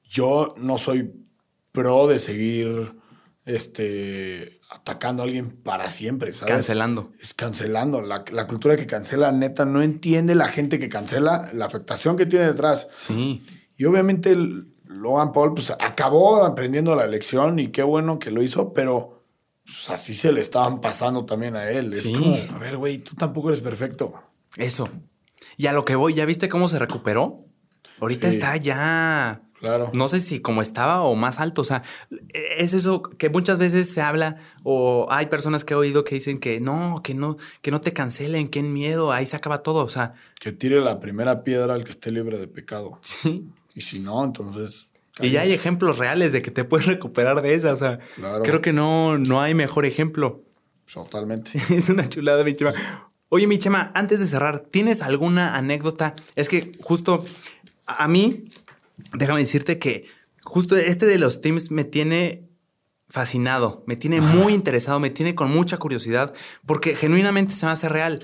yo no soy pro de seguir este, atacando a alguien para siempre, ¿sabes? Cancelando. Es cancelando. La, la cultura que cancela, neta, no entiende la gente que cancela la afectación que tiene detrás. Sí. Y obviamente Logan Paul pues, acabó aprendiendo la lección y qué bueno que lo hizo, pero pues, así se le estaban pasando también a él. Sí. Es como, a ver, güey, tú tampoco eres perfecto. Eso. Y a lo que voy, ¿ya viste cómo se recuperó? Ahorita Sí. está ya. Claro. No sé si como estaba o más alto. O sea, es eso que muchas veces se habla o hay personas que he oído que dicen que no, que no, que no te cancelen, que en miedo, ahí se acaba todo. O sea, Que tire la primera piedra al que esté libre de pecado. sí. Y si no, entonces... Y ya hay ejemplos reales de que te puedes [LAUGHS] recuperar de esa. O sea, Claro. creo que no, no hay mejor ejemplo. Totalmente. [LAUGHS] es una chulada, mi chema. Oye, mi chema, antes de cerrar, ¿tienes alguna anécdota? Es que justo a a mí, déjame decirte que justo este de los teams me tiene fascinado, me tiene muy interesado, me tiene con mucha curiosidad, porque genuinamente se me hace real.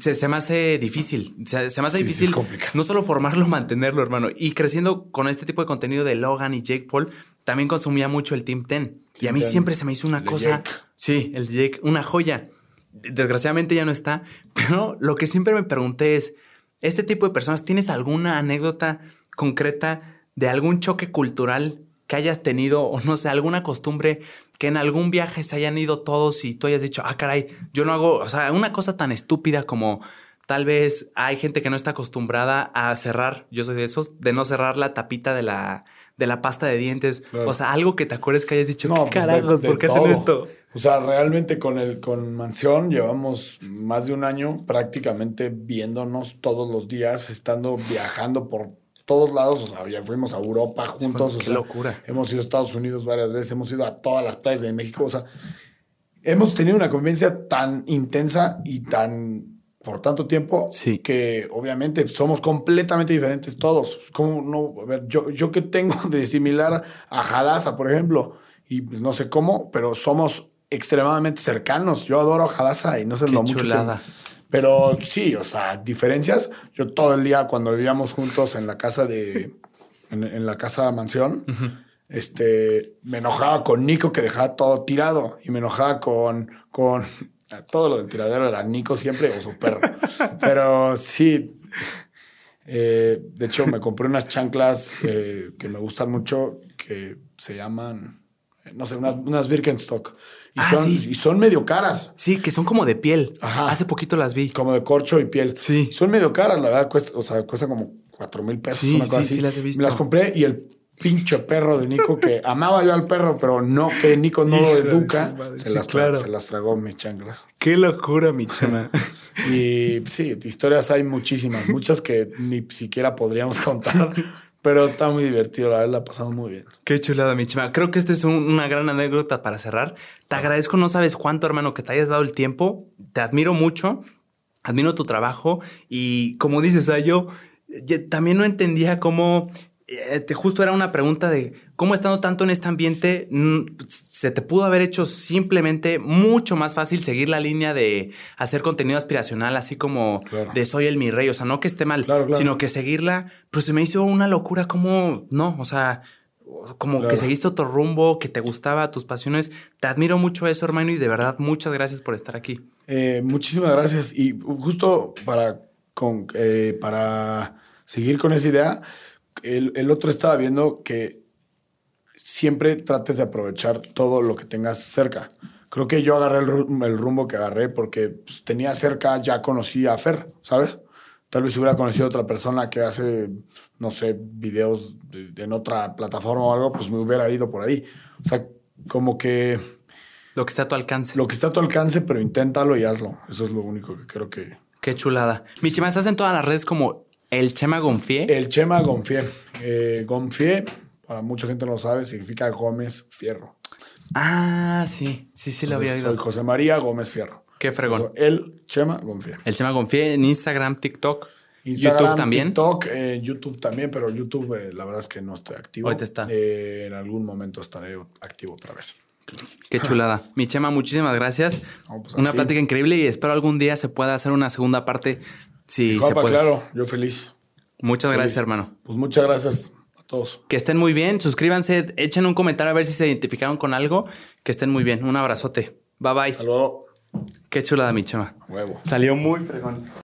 Se, se me hace difícil, se, se me hace Sí, sí, es difícil complicado. no solo formarlo, [LAUGHS] mantenerlo, hermano. Y creciendo con este tipo de contenido de Logan y Jake Paul, también consumía mucho el Team 10. y a mí 10, siempre se me hizo una el cosa. Jake. Sí, el Jake, una joya. Desgraciadamente ya no está, [LAUGHS] pero lo que siempre me pregunté es, este tipo de personas, ¿tienes alguna anécdota concreta de algún choque cultural que hayas tenido o no sé, alguna costumbre que en algún viaje se hayan ido todos y tú hayas dicho, ah, caray, yo no hago, o sea, una cosa tan estúpida como tal vez hay gente que no está acostumbrada a cerrar, yo soy de esos, de no cerrar la tapita de la, de la pasta de dientes, Claro. o sea, algo que te acuerdes que hayas dicho, No, ¿qué pues, carajos? de ¿Por qué hacen esto? O sea, realmente con el con Mansión llevamos más de un año prácticamente viéndonos todos los días, estando viajando por todos lados. O sea, ya fuimos a Europa juntos. o qué sea, locura. Hemos ido a Estados Unidos varias veces, hemos ido a todas las playas de México. O sea, hemos tenido una convivencia tan intensa y tan por tanto tiempo Sí. que obviamente somos completamente diferentes todos. ¿Cómo no? A ver, yo, yo que tengo de similar a Hadassah, por ejemplo, y pues no sé cómo, pero somos extremadamente cercanos. Yo adoro a Hadassah y no sé Qué lo mucho. que- chulada. Pero sí, o sea, diferencias. Yo todo el día cuando vivíamos juntos en la casa de, en, en la casa mansión, este, me enojaba con Nico que dejaba todo tirado y me enojaba con, con todo lo del tiradero era Nico siempre o su perro. [LAUGHS] Pero sí, eh, de hecho me compré unas chanclas eh, que me gustan mucho que se llaman, no sé, unas, unas Birkenstock. Y, Ah, son, sí. y son medio caras. Sí, que son como de piel. Ajá. Hace poquito las vi. Como de corcho y piel. Sí. Son medio caras, la verdad. Cuesta, o sea, cuesta como cuatro mil pesos. Sí, una cosa sí, así. sí las he visto. Me las compré y el pinche perro de Nico, que [LAUGHS] amaba yo al perro, pero no, que Nico no lo educa, su madre. se, Sí, las tra- claro. se las tragó mis chanclas. Qué locura, mi chama. [LAUGHS] Y sí, historias hay muchísimas, muchas que ni siquiera podríamos [LAUGHS] contar, pero está muy divertido, la verdad, la pasamos muy bien. Qué chulada, mi chama. Creo que esta es un- una gran anécdota para cerrar. Te agradezco, no sabes cuánto, hermano, que te hayas dado el tiempo. Te admiro mucho. Admiro tu trabajo. Y como dices, o sea, yo, yo también no entendía cómo. eh, te- justo era una pregunta de cómo estando tanto en este ambiente mm, se te pudo haber hecho simplemente mucho más fácil seguir la línea de hacer contenido aspiracional, así como Claro. de soy el mi rey. O sea, no que esté mal, Claro, claro. sino que seguirla, pues se me hizo una locura como, no, o sea, como Claro. que seguiste otro rumbo, que te gustaba, tus pasiones. Te admiro mucho eso, hermano, y de verdad muchas gracias por estar aquí. Eh, muchísimas gracias. Y justo para, con, eh, para seguir con esa idea, el, el otro estaba viendo que siempre trates de aprovechar todo lo que tengas cerca. Creo que yo agarré el, ru- el rumbo que agarré porque pues, tenía cerca, ya conocí a Fer, ¿sabes? Tal vez si hubiera conocido a otra persona que hace, no sé, videos de- de- en otra plataforma o algo, pues me hubiera ido por ahí. O sea, como que Lo que está a tu alcance. lo que está a tu alcance, pero inténtalo y hazlo. Eso es lo único que creo que. Qué chulada. Mi chema, estás en todas las redes como el Chema Gonfié. El Chema Gonfié. Eh, Gonfié, para mucha gente no lo sabe, significa Gómez Fierro. Ah, sí, sí, sí lo había oído. Soy José María Gómez Fierro. Qué fregón. El Chema Gonfié. El Chema Gonfié en Instagram, TikTok, Instagram, YouTube también. TikTok, eh, YouTube también, pero YouTube eh, la verdad es que no estoy activo. Ahorita está. Eh, en algún momento estaré activo otra vez. Qué chulada. [LAUGHS] Mi Chema, muchísimas gracias. No, pues una ti. plática increíble y espero algún día se pueda hacer una segunda parte. Si se Juanpa, puede. claro, yo feliz. Muchas Feliz. gracias, hermano. Pues muchas gracias todos. Que estén muy bien. Suscríbanse, echen un comentario a ver si se identificaron con algo. Que estén muy bien. Un abrazote. Bye bye. Hasta luego. Qué chulada, mi Chema. Huevo. Salió muy fregón.